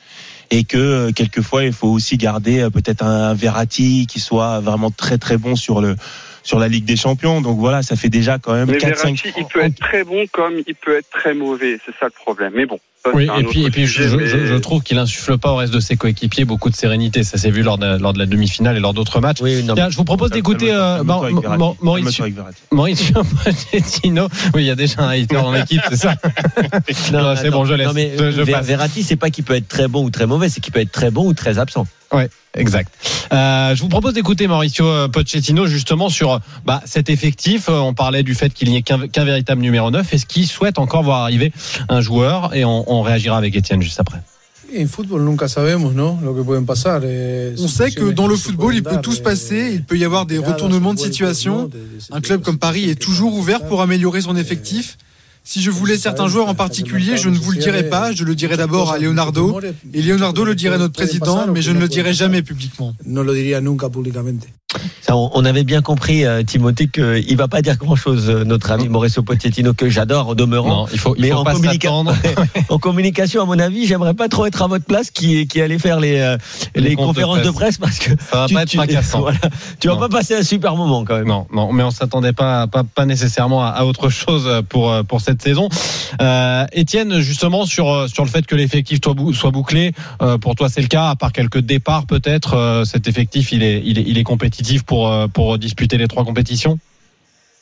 Speaker 5: et que euh, quelquefois il faut aussi garder euh, peut-être un Verratti qui soit vraiment très très bon sur le sur la Ligue des Champions. Donc voilà, ça fait déjà quand même
Speaker 8: Mais
Speaker 5: 4 5
Speaker 8: Verratti, il peut être très bon comme il peut être très mauvais. C'est ça le problème. Mais bon. Ça,
Speaker 3: Oui, et puis, et puis je,
Speaker 8: sujet,
Speaker 3: je-
Speaker 8: mais-
Speaker 3: je- je trouve qu'il insuffle pas au reste de ses coéquipiers beaucoup de sérénité. Ça s'est vu lors de, lors de la demi-finale et lors d'autres matchs.
Speaker 4: Oui, non,
Speaker 3: Tiens, je vous propose d'écouter euh, Mau- Mau- Mauricio, Mauricio Pochettino. Oui, il y a déjà un hater dans l'équipe, c'est ça Non, c'est bon, je laisse.
Speaker 4: Non, mais
Speaker 3: Je-.
Speaker 4: Verratti, c'est pas qu'il peut être très bon ou très mauvais, c'est qu'il peut être très bon ou très absent.
Speaker 3: Exact. Euh, je vous propose d'écouter Mauricio euh, Pochettino justement sur bah, cet effectif. Euh, On parlait du fait qu'il n'y ait qu'un véritable numéro 9. Est-ce qu'il souhaite encore voir arriver un joueur Et on, on réagira avec Étienne juste après?
Speaker 9: En fútbol nunca sabemos, ¿no? Lo que pueden pasar. eh,
Speaker 10: On sait que dans le football, il peut tout se
Speaker 9: dar,
Speaker 10: passer.
Speaker 9: eh,
Speaker 10: Il peut y avoir des retournements de situation. Un club comme Paris est toujours ouvert pour améliorer son effectif. Si je voulais certains joueurs en particulier, je ne vous le dirais pas. Je le dirais d'abord à Leonardo. Et Leonardo le dirait à notre président, mais je ne le dirai jamais publiquement.
Speaker 9: No lo diría nunca públicamente.
Speaker 4: Ça, on, avait bien compris, euh, Timothée, qu'il va pas dire grand-chose, euh, notre ami Mauricio Pochettino, que j'adore au demeurant.
Speaker 3: Non, il faut, il
Speaker 4: Mais
Speaker 3: faut
Speaker 4: en,
Speaker 3: pas
Speaker 4: communica- en communication, à mon avis, j'aimerais pas trop être à votre place qui, qui allait faire les, euh,
Speaker 3: Les
Speaker 4: les,
Speaker 3: comptes de
Speaker 4: conférences de
Speaker 3: presse.
Speaker 4: parce que
Speaker 3: Ça va
Speaker 4: tu,
Speaker 3: pas être
Speaker 4: tu-
Speaker 3: fracassant.
Speaker 4: voilà. tu vas pas passer un super moment quand même.
Speaker 3: Non, non, mais on s'attendait pas, pas, pas nécessairement à, à autre chose pour pour cette saison. Euh, Étienne, justement sur euh, sur le fait que l'effectif soit, bou- soit bouclé, euh, pour toi c'est le cas. À part quelques départs peut-être, cet effectif il est il est il est compétitif pour pour disputer les trois compétitions?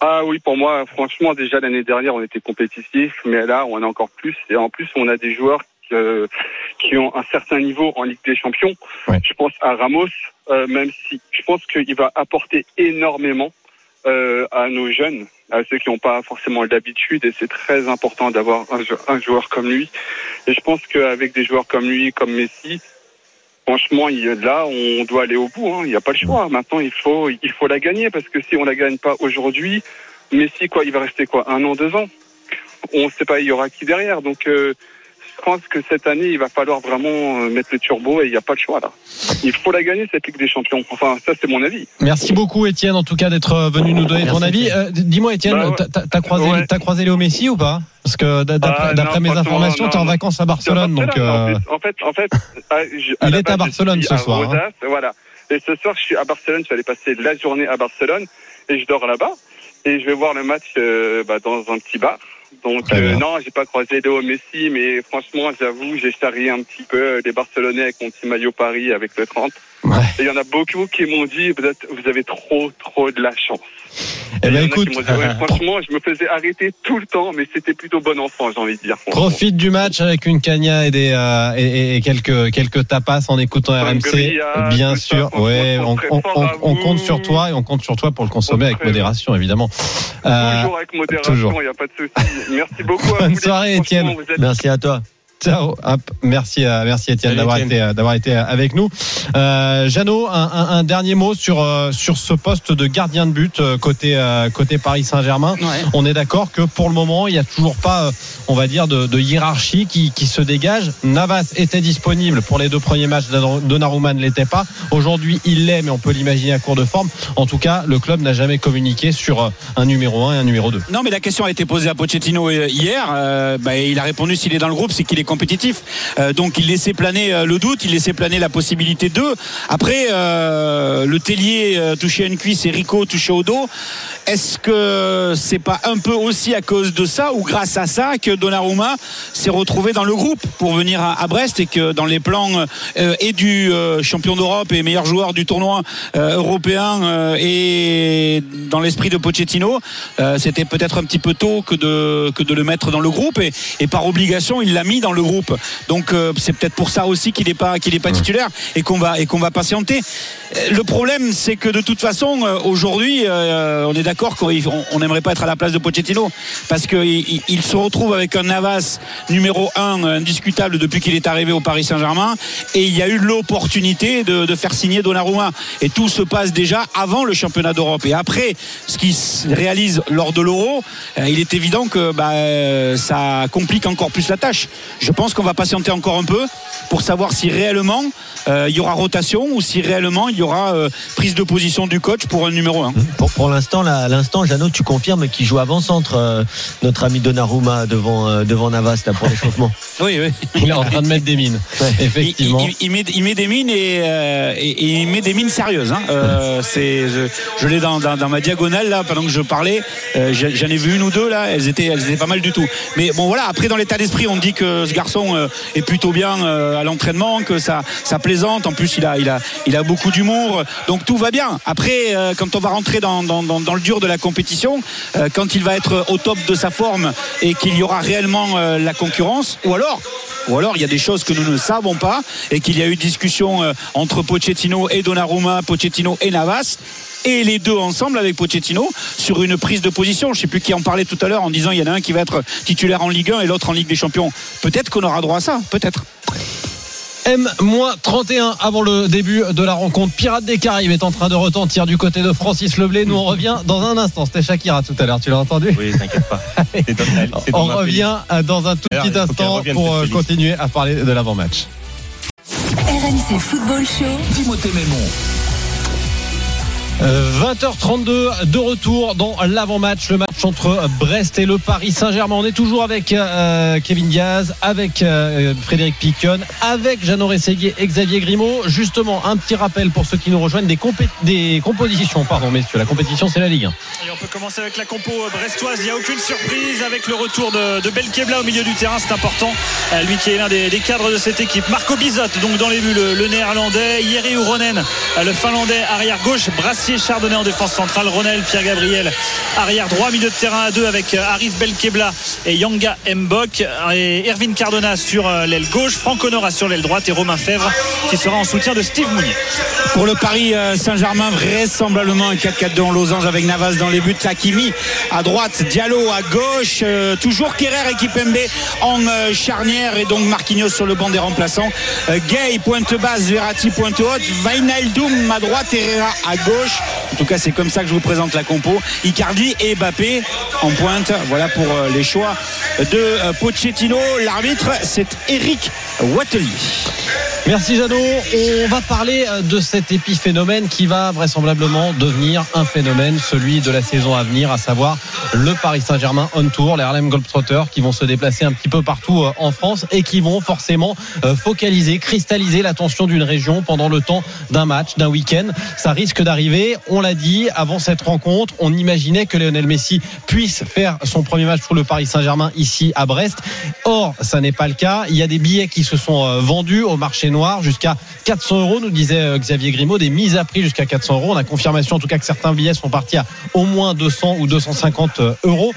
Speaker 8: Ah oui, pour moi, franchement, déjà l'année dernière, on était compétitif, mais là, on est encore plus. Et en plus, on a des joueurs qui, qui ont un certain niveau en Ligue des Champions.
Speaker 3: Ouais.
Speaker 8: Je pense à Ramos, euh, même si je pense qu'il va apporter énormément euh, à nos jeunes, à ceux qui n'ont pas forcément l'habitude, et c'est très important d'avoir un, jou- un joueur comme lui. Et je pense qu'avec des joueurs comme lui, comme Messi, franchement, là, on doit aller au bout. hein. Il n'y a pas le choix. Maintenant, il faut, il faut la gagner parce que si on la gagne pas aujourd'hui, Messi, quoi, il va rester quoi, un an, deux ans? On ne sait pas, il y aura qui derrière. Donc, euh, pense que cette année, il va falloir vraiment euh, mettre le turbo et il n'y a pas le choix là. Il faut la gagner cette Ligue des Champions. Enfin, ça, c'est mon avis.
Speaker 3: Merci beaucoup Étienne en tout cas d'être euh, venu nous donner ton avis. Euh, Dis-moi Étienne,
Speaker 8: Bah ouais.
Speaker 3: t'as- croisé
Speaker 8: Ouais.
Speaker 3: t'as croisé Léo Messi ou pas? Parce que d'a- d'après
Speaker 8: Ah,
Speaker 3: mes informations, t'es en vacances à Barcelone, donc.
Speaker 8: En,
Speaker 3: euh,
Speaker 8: fait, en fait, ah, je- à
Speaker 3: Il est à
Speaker 8: base, je
Speaker 3: Barcelone ce
Speaker 8: à
Speaker 3: soir, hein.
Speaker 8: Voilà. Et ce soir, je suis à Barcelone. Je suis allé passer la journée à Barcelone et je dors là-bas. Et je vais voir le match euh, bah, dans un petit bar. Donc euh, non, j'ai pas croisé Léo Messi, mais franchement, j'avoue, j'ai charrié un petit peu les Barcelonais avec mon petit maillot Paris avec le 30.
Speaker 3: Ouais.
Speaker 8: Et il y en a beaucoup qui m'ont dit, vous, êtes- vous avez trop, trop de la chance.
Speaker 3: Eh ben écoute,
Speaker 8: dit, ouais, franchement, je me faisais arrêter tout le temps, mais c'était plutôt bon enfant, j'ai envie de dire.
Speaker 3: Profite du match avec une cagna et des euh, et, et quelques quelques tapas en écoutant RMC, bien
Speaker 8: ça,
Speaker 3: sûr.
Speaker 8: franchement,
Speaker 3: Ouais, on, on, on- on compte sur toi et on compte sur toi pour le consommer avec modération, évidemment. Euh,
Speaker 8: Toujours avec modération,
Speaker 3: toujours.
Speaker 8: il n'y a pas de souci. Merci beaucoup à
Speaker 3: Bonne
Speaker 8: vous.
Speaker 3: soirée, Étienne.
Speaker 8: êtes
Speaker 4: Merci à toi.
Speaker 3: Ciao. Hop. Merci, euh, merci Étienne d'avoir été, euh, d'avoir été avec nous. Euh, Jeannot, un, un- un dernier mot sur euh, sur ce poste de gardien de but euh, côté euh, côté Paris Saint-Germain. On est d'accord que pour le moment, il n'y a toujours pas, euh, on va dire, de, de hiérarchie qui, qui se dégage. Navas était disponible pour les deux premiers matchs. Donnarumma ne l'était pas. Aujourd'hui, il l'est, mais on peut l'imaginer à court de forme. En tout cas, le club n'a jamais communiqué sur euh, un numéro 1 et un numéro 2.
Speaker 6: Non, mais la question a été posée à Pochettino euh, hier. Euh, bah, il a répondu s'il est dans le groupe, c'est qu'il est compétitif. Euh, donc il laissait planer euh, le doute, il laissait planer la possibilité d'eux. Après, euh, le Tellier touché à une cuisse et Rico touché au dos. Est-ce que c'est pas un peu aussi à cause de ça ou grâce à ça que Donnarumma s'est retrouvé dans le groupe pour venir à, Brest et que dans les plans et du champion d'Europe et meilleur joueur du tournoi européen et dans l'esprit de Pochettino, c'était peut-être un petit peu tôt que de que de le mettre dans le groupe et, et par obligation il l'a mis dans le groupe. Donc euh, c'est peut-être pour ça aussi qu'il n'est pas qu'il est pas titulaire et qu'on va et qu'on va patienter. Euh, Le problème c'est que de toute façon euh, aujourd'hui euh, on est d'accord qu'on on n'aimerait pas être à la place de Pochettino parce qu'il il, il se retrouve avec un Navas numéro 1 indiscutable depuis qu'il est arrivé au Paris Saint-Germain et il y a eu l'opportunité de, de faire signer Donnarumma et tout se passe déjà avant le championnat d'Europe et après ce qui se réalise lors de l'Euro il est évident que bah, ça complique encore plus la tâche je pense qu'on va patienter encore un peu pour savoir si réellement euh, il y aura rotation ou si réellement il y aura euh, prise de position du coach pour un numéro 1.
Speaker 4: Pour, pour l'instant, là, l'instant, Jeannot, tu confirmes qu'il joue avant-centre, euh, notre ami Donnarumma devant, euh, devant Navas là, pour l'échauffement.
Speaker 6: Oui, oui.
Speaker 3: Il est en train de mettre des mines.
Speaker 6: Il,
Speaker 3: Effectivement.
Speaker 6: il- il met, il met des mines et, euh, et- et il met des mines sérieuses. hein. Euh, c'est, je, je l'ai dans, dans- dans ma diagonale là pendant que je parlais. Euh, j'en j'en ai vu une ou deux là. Elles étaient, elles étaient pas mal du tout. Mais bon voilà. Après dans l'état d'esprit, on dit que ce garçon euh, est plutôt bien euh, à l'entraînement, que ça, ça plaisante. En plus, il a, il a, il a beaucoup d'humour. Donc tout va bien. Après, euh, quand on va rentrer dans, dans, dans- le dur de la compétition, quand il va être au top de sa forme et qu'il y aura réellement la concurrence, ou alors ou alors il y a des choses que nous ne savons pas et qu'il y a eu discussion entre Pochettino et Donnarumma, Pochettino et Navas et les deux ensemble avec Pochettino sur une prise de position. Je ne sais plus qui en parlait tout à l'heure en disant il y en a un qui va être titulaire en Ligue 1 et l'autre en Ligue des Champions. Peut-être qu'on aura droit à ça, peut-être.
Speaker 3: M-31 avant le début de la rencontre. Pirate des Caraïbes est en train de retentir du côté de Francis Leblé. Nous on revient dans un instant. C'était Shakira tout à l'heure, tu l'as entendu
Speaker 5: Oui, t'inquiète pas. Dans
Speaker 3: On revient dans un tout
Speaker 5: Alors,
Speaker 3: petit instant pour euh, continuer à parler de l'avant-match.
Speaker 2: RMC Football Show. Timothée Mémon.
Speaker 3: Euh, 20h32 de retour dans l'avant-match, le match entre Brest et le Paris Saint-Germain. On est toujours avec euh, Kevin Diaz, avec euh, Frédéric Piquion, avec Jeannot Rességuier et Xavier Grimaud. Justement, un petit rappel pour ceux qui nous rejoignent des, des compositions. Pardon, messieurs, la compétition c'est la Ligue 1.
Speaker 7: Et on peut commencer avec la compo brestoise. Il n'y a aucune surprise avec le retour de, de Belkebla au milieu du terrain. C'est important. Euh, Lui qui est l'un des, cadres de cette équipe. Marco Bizot, donc dans les buts, le, néerlandais. Yeri Uronen, euh, le finlandais, arrière gauche. Chardonnay en défense centrale. Ronel, Pierre Gabriel, arrière droit. Milieu de terrain à deux avec euh, Arif Belkebla et Yanga Mbok. Et Erwin Cardona sur euh, l'aile gauche. Franck Honora sur l'aile droite. Et Romain Fèvre qui sera en soutien de Steve Mounier.
Speaker 6: Pour le Paris euh, Saint-Germain, vraisemblablement un 4-4-2 en losange avec Navas dans les buts, Hakimi à droite, Diallo à gauche, euh, toujours Kerrer et Kipembe en euh, charnière et donc Marquinhos sur le banc des remplaçants. Gay pointe basse, Verratti pointe haute, Wijnaldum à droite, Herrera à gauche. En tout cas, c'est comme ça que je vous présente la compo. Icardi et Mbappé en pointe. Voilà pour les choix de Pochettino. L'arbitre, c'est Eric Watteli.
Speaker 3: Merci Jeannot. On va parler euh, de cet épiphénomène qui va vraisemblablement devenir un phénomène, celui de la saison à venir, à savoir le Paris Saint-Germain on tour, les Harlem Globetrotters qui vont se déplacer un petit peu partout euh, en France et qui vont forcément euh, focaliser, cristalliser l'attention d'une région pendant le temps d'un match, d'un week-end. Ça risque d'arriver. On l'a dit avant cette rencontre, on imaginait que Lionel Messi puisse faire son premier match pour le Paris Saint-Germain ici à Brest. Or, ça n'est pas le cas. Il y a des billets qui se sont vendus au marché jusqu'à 400 euros, nous disait euh, Xavier Grimaud, des mises à prix jusqu'à 400 euros. On a confirmation en tout cas que certains billets sont partis à au moins 200 ou 250 euros.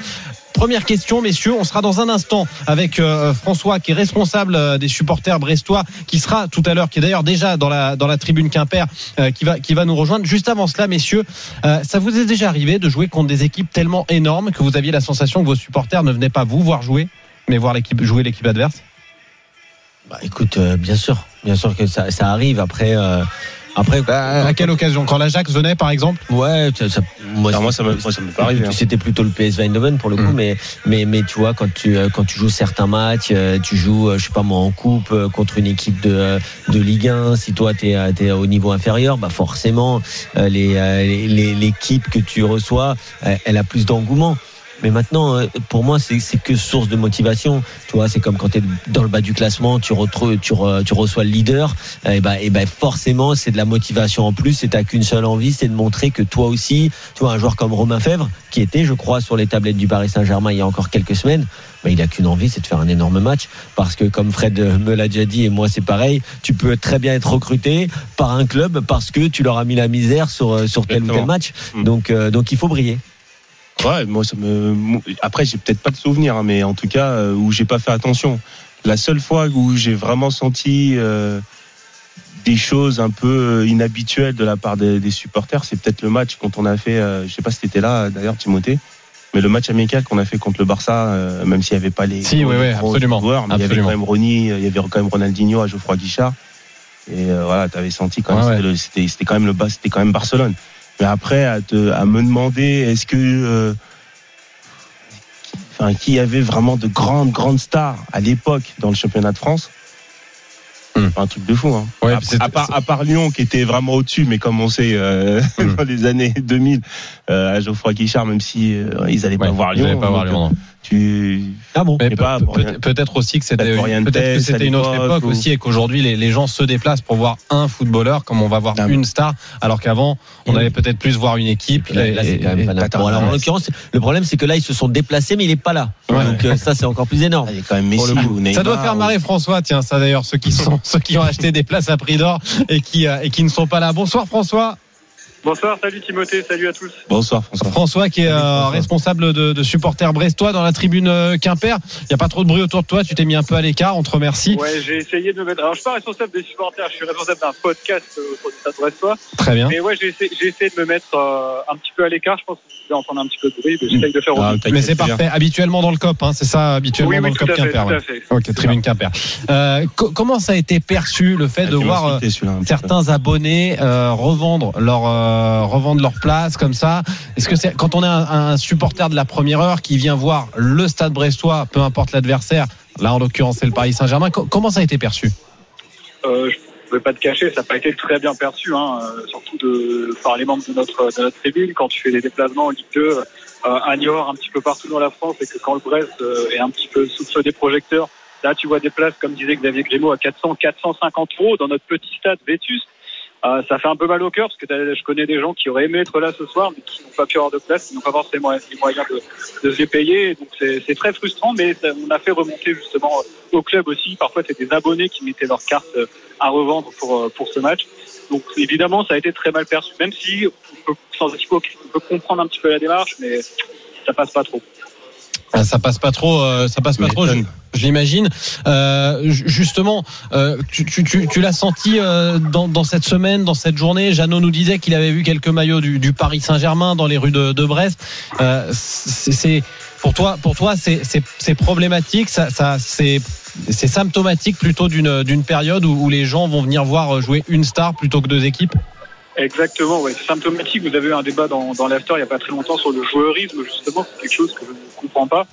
Speaker 3: Première question, messieurs, on sera dans un instant avec euh, François qui est responsable euh, des supporters brestois, qui sera tout à l'heure, qui est d'ailleurs déjà dans la tribune Quimper, euh, qui va nous rejoindre. Juste avant cela, messieurs, euh, ça vous est déjà arrivé de jouer contre des équipes tellement énormes que vous aviez la sensation que vos supporters ne venaient pas vous voir jouer, mais voir jouer l'équipe adverse?
Speaker 4: Bah, écoute, euh, bien sûr, bien sûr que ça, ça arrive. Après, euh, après,
Speaker 3: Bah, À quelle occasion? Quand l'Ajax venait, par exemple?
Speaker 4: Ouais, ça, ça- moi,
Speaker 5: ça me- moi, ça m'est pas arrivé, hein.
Speaker 4: C'était plutôt le PS Eindhoven pour le coup,
Speaker 3: Mm.
Speaker 4: mais mais mais tu vois quand tu euh, quand tu joues certains matchs, euh, tu joues, euh, je sais pas moi, en coupe euh, contre une équipe de euh, de Ligue 1. Si toi t'es euh, t'es au niveau inférieur, bah forcément euh, les euh, les- les- l'équipe que tu reçois, euh, elle a plus d'engouement. Mais maintenant, euh, pour moi, c'est que source de motivation. Tu vois, c'est comme quand tu es dans le bas du classement, tu, retrouves, tu, re- tu reçois le leader. Et ben, et ben forcément, c'est de la motivation en plus. Et t'as qu'une seule envie, c'est de montrer que toi aussi, tu vois, un joueur comme Romain Fèvre, qui était, je crois, sur les tablettes du Paris Saint-Germain il y a encore quelques semaines, ben, il a qu'une envie, c'est de faire un énorme match. Parce que, comme Fred me l'a déjà dit, et moi c'est pareil, tu peux très bien être recruté par un club parce que tu leur as mis la misère sur, euh, sur tel ou tel match.
Speaker 5: Mm.
Speaker 4: Donc, euh, donc il faut briller.
Speaker 5: Ouais, moi ça me. Après, j'ai peut-être pas de souvenir, hein, mais en tout cas euh, où j'ai pas fait attention. La seule fois où j'ai vraiment senti euh, des choses un peu euh, inhabituelles de la part des, des supporters, c'est peut-être le match quand on a fait. euh, je sais pas si t'étais là d'ailleurs, Timothée. Mais le match amical qu'on a fait contre le Barça, euh, même s'il n'y avait pas les,
Speaker 3: Si, oui, oui,
Speaker 5: gros
Speaker 3: absolument.
Speaker 5: joueurs, mais il y avait quand même Ronny, il y avait quand même Ronaldinho à Geoffroy Guichard. Et euh, voilà, t'avais senti quand même,
Speaker 3: Ouais,
Speaker 5: c'était quand même le bas, c'était quand même Barcelone. Mais après, à, te, à me demander, est-ce que euh, enfin, qui avait vraiment de grandes, grandes stars à l'époque dans le championnat de France?
Speaker 3: Hmm.
Speaker 5: Un truc de fou. Hein.
Speaker 3: Ouais,
Speaker 5: à, à part, à part Lyon qui était vraiment au-dessus, mais comme on sait euh,
Speaker 3: Hmm.
Speaker 5: dans les années 2000, euh, à Geoffroy Guichard, même si euh, ils allaient pas voir Lyon,
Speaker 3: pas voir Lyon.
Speaker 5: Tu
Speaker 4: Ah bon
Speaker 3: peut- peut- peut-être aussi que c'était c'était une autre époque
Speaker 5: ou-
Speaker 3: aussi et qu'aujourd'hui les, les gens se déplacent pour voir un footballeur comme on va voir
Speaker 5: Ah,
Speaker 3: une star alors qu'avant on
Speaker 4: Et
Speaker 3: allait peut-être plus voir une équipe
Speaker 4: Là, là, c'est quand même pas. Alors, en l'occurrence, le problème, c'est que là, ils se sont déplacés, mais il est pas là.
Speaker 5: Ouais.
Speaker 4: Donc, euh, ça, c'est encore plus énorme.
Speaker 5: Ah, il y a quand même
Speaker 4: Pour
Speaker 5: Messi
Speaker 4: le coup.
Speaker 5: ou Neymar.
Speaker 3: ça doit faire
Speaker 5: ou-
Speaker 3: marrer François tiens ça d'ailleurs ceux qui sont ceux qui ont acheté des places à prix d'or et qui euh, et qui ne sont pas là bonsoir François
Speaker 11: Bonsoir, salut Timothée, salut à tous.
Speaker 5: Bonsoir François.
Speaker 3: François qui est euh, responsable de, de supporters brestois dans la tribune euh, Quimper il y a pas trop de bruit autour de toi tu t'es mis un peu à l'écart on te remercie
Speaker 11: Ouais, j'ai essayé de me mettre. Alors, je suis pas responsable des supporters, je suis responsable d'un podcast euh, autour du Stade Brestois.
Speaker 3: très bien
Speaker 11: Mais ouais, j'ai essayé, j'ai essayé de me mettre euh, un petit peu à l'écart. Je pense que vous allez entendre un petit peu de bruit, mais j'essaye de faire
Speaker 5: Ah,
Speaker 3: mais c'est
Speaker 5: bien.
Speaker 3: parfait habituellement dans le COP hein, c'est ça habituellement
Speaker 11: Oui,
Speaker 3: dans le COP Quimper
Speaker 11: tout
Speaker 3: ouais.
Speaker 11: à fait.
Speaker 3: Ok, tribune Quimper. Euh, co- comment ça a été perçu le fait
Speaker 5: Ah,
Speaker 3: de voir euh, certains abonnés euh, revendre leur euh, revendre leur place comme ça Est-ce que c'est quand on est un, supporter de la première heure qui vient voir le Stade Brestois, peu importe l'adversaire, là en l'occurrence c'est le Paris Saint-Germain, co- comment ça a été perçu?
Speaker 11: Euh, je ne vais pas te cacher, ça n'a pas été très bien perçu, hein, euh, surtout par les membres de notre, de tribune. Quand tu fais des déplacements en Ligue 2, euh, à Niort, un petit peu partout dans la France, et que quand le Brest est un petit peu sous le feu des projecteurs, là tu vois des places, comme disait Xavier Grimaud, à 400, 450 euros dans notre petit stade Vétus. Euh, ça fait un peu mal au cœur parce que je connais des gens qui auraient aimé être là ce soir mais qui n'ont pas pu avoir de place, qui n'ont pas forcément les moyens de, de se les payer. Donc c'est très frustrant, mais on a fait remonter justement au club aussi. Parfois c'est des abonnés qui mettaient leurs cartes euh, à revendre pour euh, pour ce match. Donc évidemment ça a été très mal perçu, même si on peut, on peut comprendre un petit peu la démarche, mais ça passe pas trop.
Speaker 3: Ah, Ça passe pas trop, euh, ça passe pas trop. L'imagine. Euh, ju- justement, euh, tu, tu, tu, tu l'as senti euh, dans, dans cette semaine, dans cette journée? Jeannot nous disait qu'il avait vu quelques maillots du, du Paris Saint-Germain dans les rues de, de Brest. Euh, c'est pour toi, pour toi, c'est problématique. Ça, ça c'est c'est symptomatique plutôt d'une d'une période où, où les gens vont venir voir jouer une star plutôt que deux équipes?
Speaker 11: Exactement, ouais. symptomatique. Vous avez eu un débat dans, dans l'after il n'y a pas très longtemps sur le joueurisme, justement, c'est quelque chose que je ne comprends pas.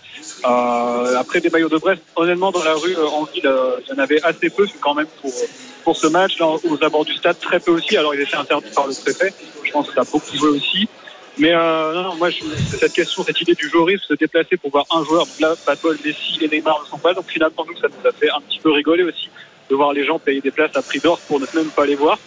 Speaker 11: Euh, après des maillots de Brest, honnêtement, dans la rue, euh, en ville, euh, il y en avait assez peu, quand même, pour, pour ce match. Là, aux abords du stade, très peu aussi. Alors, il était interdit par le préfet. Je pense que ça a beaucoup joué aussi. Mais euh, non, moi, je, cette question, cette idée du joueurisme, se déplacer pour voir un joueur. Donc là, Patbol, Messi et Neymar ne sont pas. Donc finalement, nous, ça nous a fait un petit peu rigoler aussi de voir les gens payer des places à prix d'or pour ne même pas les voir.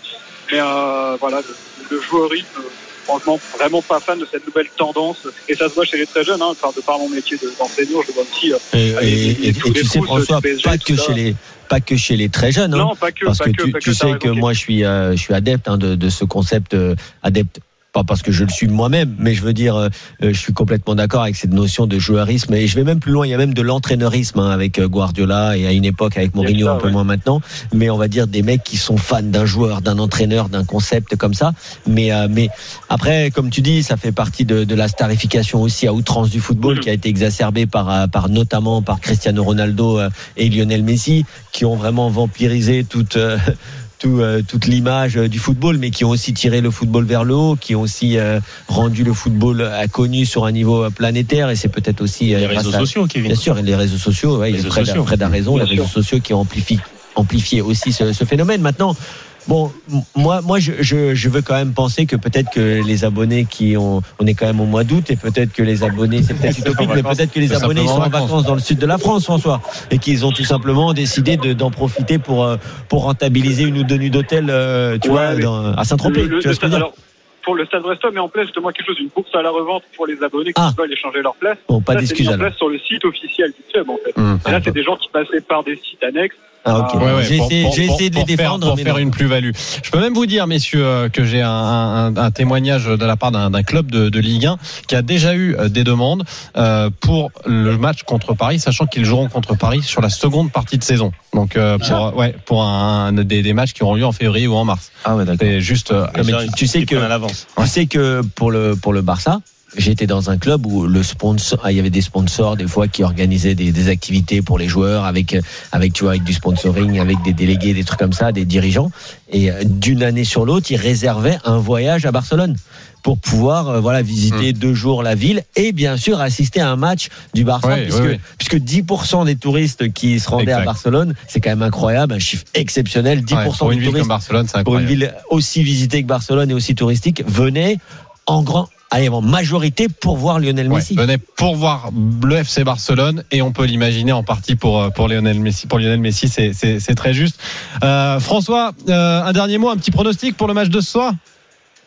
Speaker 11: Mais euh, voilà, le, le joueurisme, euh, franchement, vraiment pas fan de cette nouvelle tendance. Et ça se voit chez les très jeunes, hein, enfin, de par mon métier de- d'enseignant, je vois aussi. euh,
Speaker 4: Et,
Speaker 11: les
Speaker 4: tu sais, François,
Speaker 11: PSG,
Speaker 4: pas que
Speaker 11: ça.
Speaker 4: chez les, pas que chez les très jeunes. hein.
Speaker 11: Non, pas que,
Speaker 4: parce
Speaker 11: pas
Speaker 4: que,
Speaker 11: que,
Speaker 4: tu,
Speaker 11: pas
Speaker 4: tu
Speaker 11: que,
Speaker 4: sais que moi je suis euh, je suis adepte hein, de, de ce concept euh, adepte pas parce que je le suis moi-même mais je veux dire euh, euh, je suis complètement d'accord avec cette notion de joueurisme et je vais même plus loin il y a même de l'entraîneurisme hein, avec euh, Guardiola et à une époque avec Mourinho
Speaker 11: ça,
Speaker 4: un peu
Speaker 11: ouais.
Speaker 4: moins maintenant mais on va dire des mecs qui sont fans d'un joueur d'un entraîneur d'un concept comme ça mais euh, mais après comme tu dis ça fait partie de, de la starification aussi à outrance du football
Speaker 11: Mhm.
Speaker 4: qui a été exacerbée par par notamment par Cristiano Ronaldo et Lionel Messi qui ont vraiment vampirisé toute euh, tout, euh, toute l'image euh, du football, mais qui ont aussi tiré le football vers le haut, qui ont aussi euh, rendu le football euh, connu sur un niveau euh, planétaire. Et c'est peut-être aussi
Speaker 5: Les réseaux
Speaker 4: à-
Speaker 5: sociaux, Kevin.
Speaker 4: Bien sûr, les réseaux sociaux. Ouais,
Speaker 5: Les réseaux
Speaker 4: Fred,
Speaker 5: sociaux.
Speaker 4: Fred a raison.
Speaker 11: Bien
Speaker 4: les réseaux sociaux qui ont amplifié, amplifié aussi ce, ce phénomène. Maintenant. Bon, moi, moi, je, je, je veux quand même penser que peut-être que les abonnés qui ont, on est quand même au mois d'août et peut-être que les abonnés, c'est peut-être utopique, mais peut-être que les abonnés sont en
Speaker 3: vacances.
Speaker 4: vacances dans le sud de la France, François, et qu'ils ont tout simplement décidé de- d'en profiter pour euh, pour rentabiliser une ou deux nuits d'hôtel, euh, tu
Speaker 11: Ouais,
Speaker 4: vois, dans- à Saint-Tropez. Tu vois ce que je veux dire
Speaker 11: alors, pour le Stade Brestois, mais en place justement quelque chose, une bourse à la revente pour les abonnés qui
Speaker 4: Ah.
Speaker 11: veulent échanger leur place.
Speaker 4: Bon, pas d'excuses
Speaker 11: mis en place sur le site officiel du club en fait. Et là, c'est des gens qui passaient par des sites annexes.
Speaker 4: Ah, ok.
Speaker 3: Ouais, ouais,
Speaker 4: j'ai essayé,
Speaker 3: pour-
Speaker 4: j'ai
Speaker 3: pour-
Speaker 4: essayé de les
Speaker 3: pour faire-
Speaker 4: défendre,
Speaker 3: pour faire
Speaker 4: non.
Speaker 3: une plus-value. Je peux même vous dire, messieurs, euh, que j'ai un, un- un témoignage de la part d'un d'un club de, de Ligue 1 qui a déjà eu euh, des demandes euh, pour le match contre Paris, sachant qu'ils joueront contre Paris sur la seconde partie de saison. Donc euh, pour ouais pour un, des, des matchs qui auront lieu en février ou en mars.
Speaker 5: Ah ouais, d'accord.
Speaker 3: C'est juste. euh,
Speaker 4: mais tu- tu sais que-
Speaker 5: prennent à l'avance.
Speaker 4: Tu sais que pour le pour le Barça, j'étais dans un club où le sponsor, ah, il y avait des sponsors des fois qui organisaient des, des activités pour les joueurs avec, avec tu vois, avec du sponsoring, avec des délégués, des trucs comme ça, des dirigeants. Et euh, d'une année sur l'autre, ils réservaient un voyage à Barcelone pour pouvoir euh, voilà visiter deux jours la ville et bien sûr assister à un match du Barça
Speaker 3: Ouais,
Speaker 4: puisque,
Speaker 3: ouais, ouais.
Speaker 4: puisque 10% des touristes qui se rendaient à. Barcelone c'est quand même incroyable un chiffre exceptionnel 10%
Speaker 3: Ouais, pour
Speaker 4: des
Speaker 3: une ville comme Barcelone,
Speaker 4: pour une ville aussi visitée que Barcelone et aussi touristique venaient en grand allez, en majorité pour voir Lionel
Speaker 3: Ouais,
Speaker 4: Messi
Speaker 3: venait pour voir le FC Barcelone et on peut l'imaginer en partie pour euh, pour Lionel Messi. Pour Lionel Messi, c'est c'est c'est très juste. Euh, François, euh, un dernier mot, un petit pronostic pour le match de ce soir?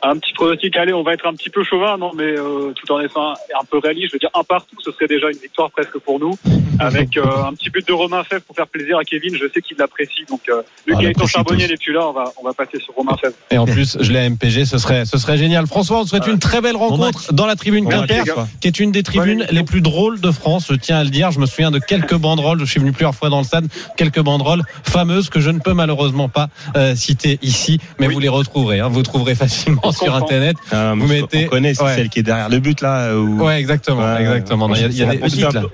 Speaker 11: Un petit pronostic, allez, on va être un petit peu chauvin, non, mais euh, tout en étant un peu réaliste, je veux dire un partout, ce serait déjà une victoire presque pour nous, avec euh, un petit but de Romain Fèvre pour faire plaisir à Kevin. Je sais qu'il l'apprécie, donc euh,
Speaker 3: Ah,
Speaker 11: le
Speaker 3: on
Speaker 11: Gaëtan Charbonnier n'est plus là, on va on va passer sur Romain Fèvre.
Speaker 3: Et en plus, je l'ai à MPG, ce serait, ce serait génial. François, on te souhaite une très belle rencontre dans la tribune Quimper, qui est une des tribunes les plus drôles de France. Je tiens à le dire. Je me souviens de quelques banderoles. Je suis venu plusieurs fois dans le stade. Quelques banderoles fameuses que je ne peux malheureusement pas euh, citer ici, mais vous les retrouverez. hein. Vous trouverez facilement sur. Internet.
Speaker 5: Ah,
Speaker 3: Vous mettez-
Speaker 5: on connaît, c'est
Speaker 3: ouais.
Speaker 5: celle qui est derrière le but là. Où...
Speaker 3: Ouais, exactement,
Speaker 5: Ouais,
Speaker 3: exactement. Non, Il y a, il y a des
Speaker 5: on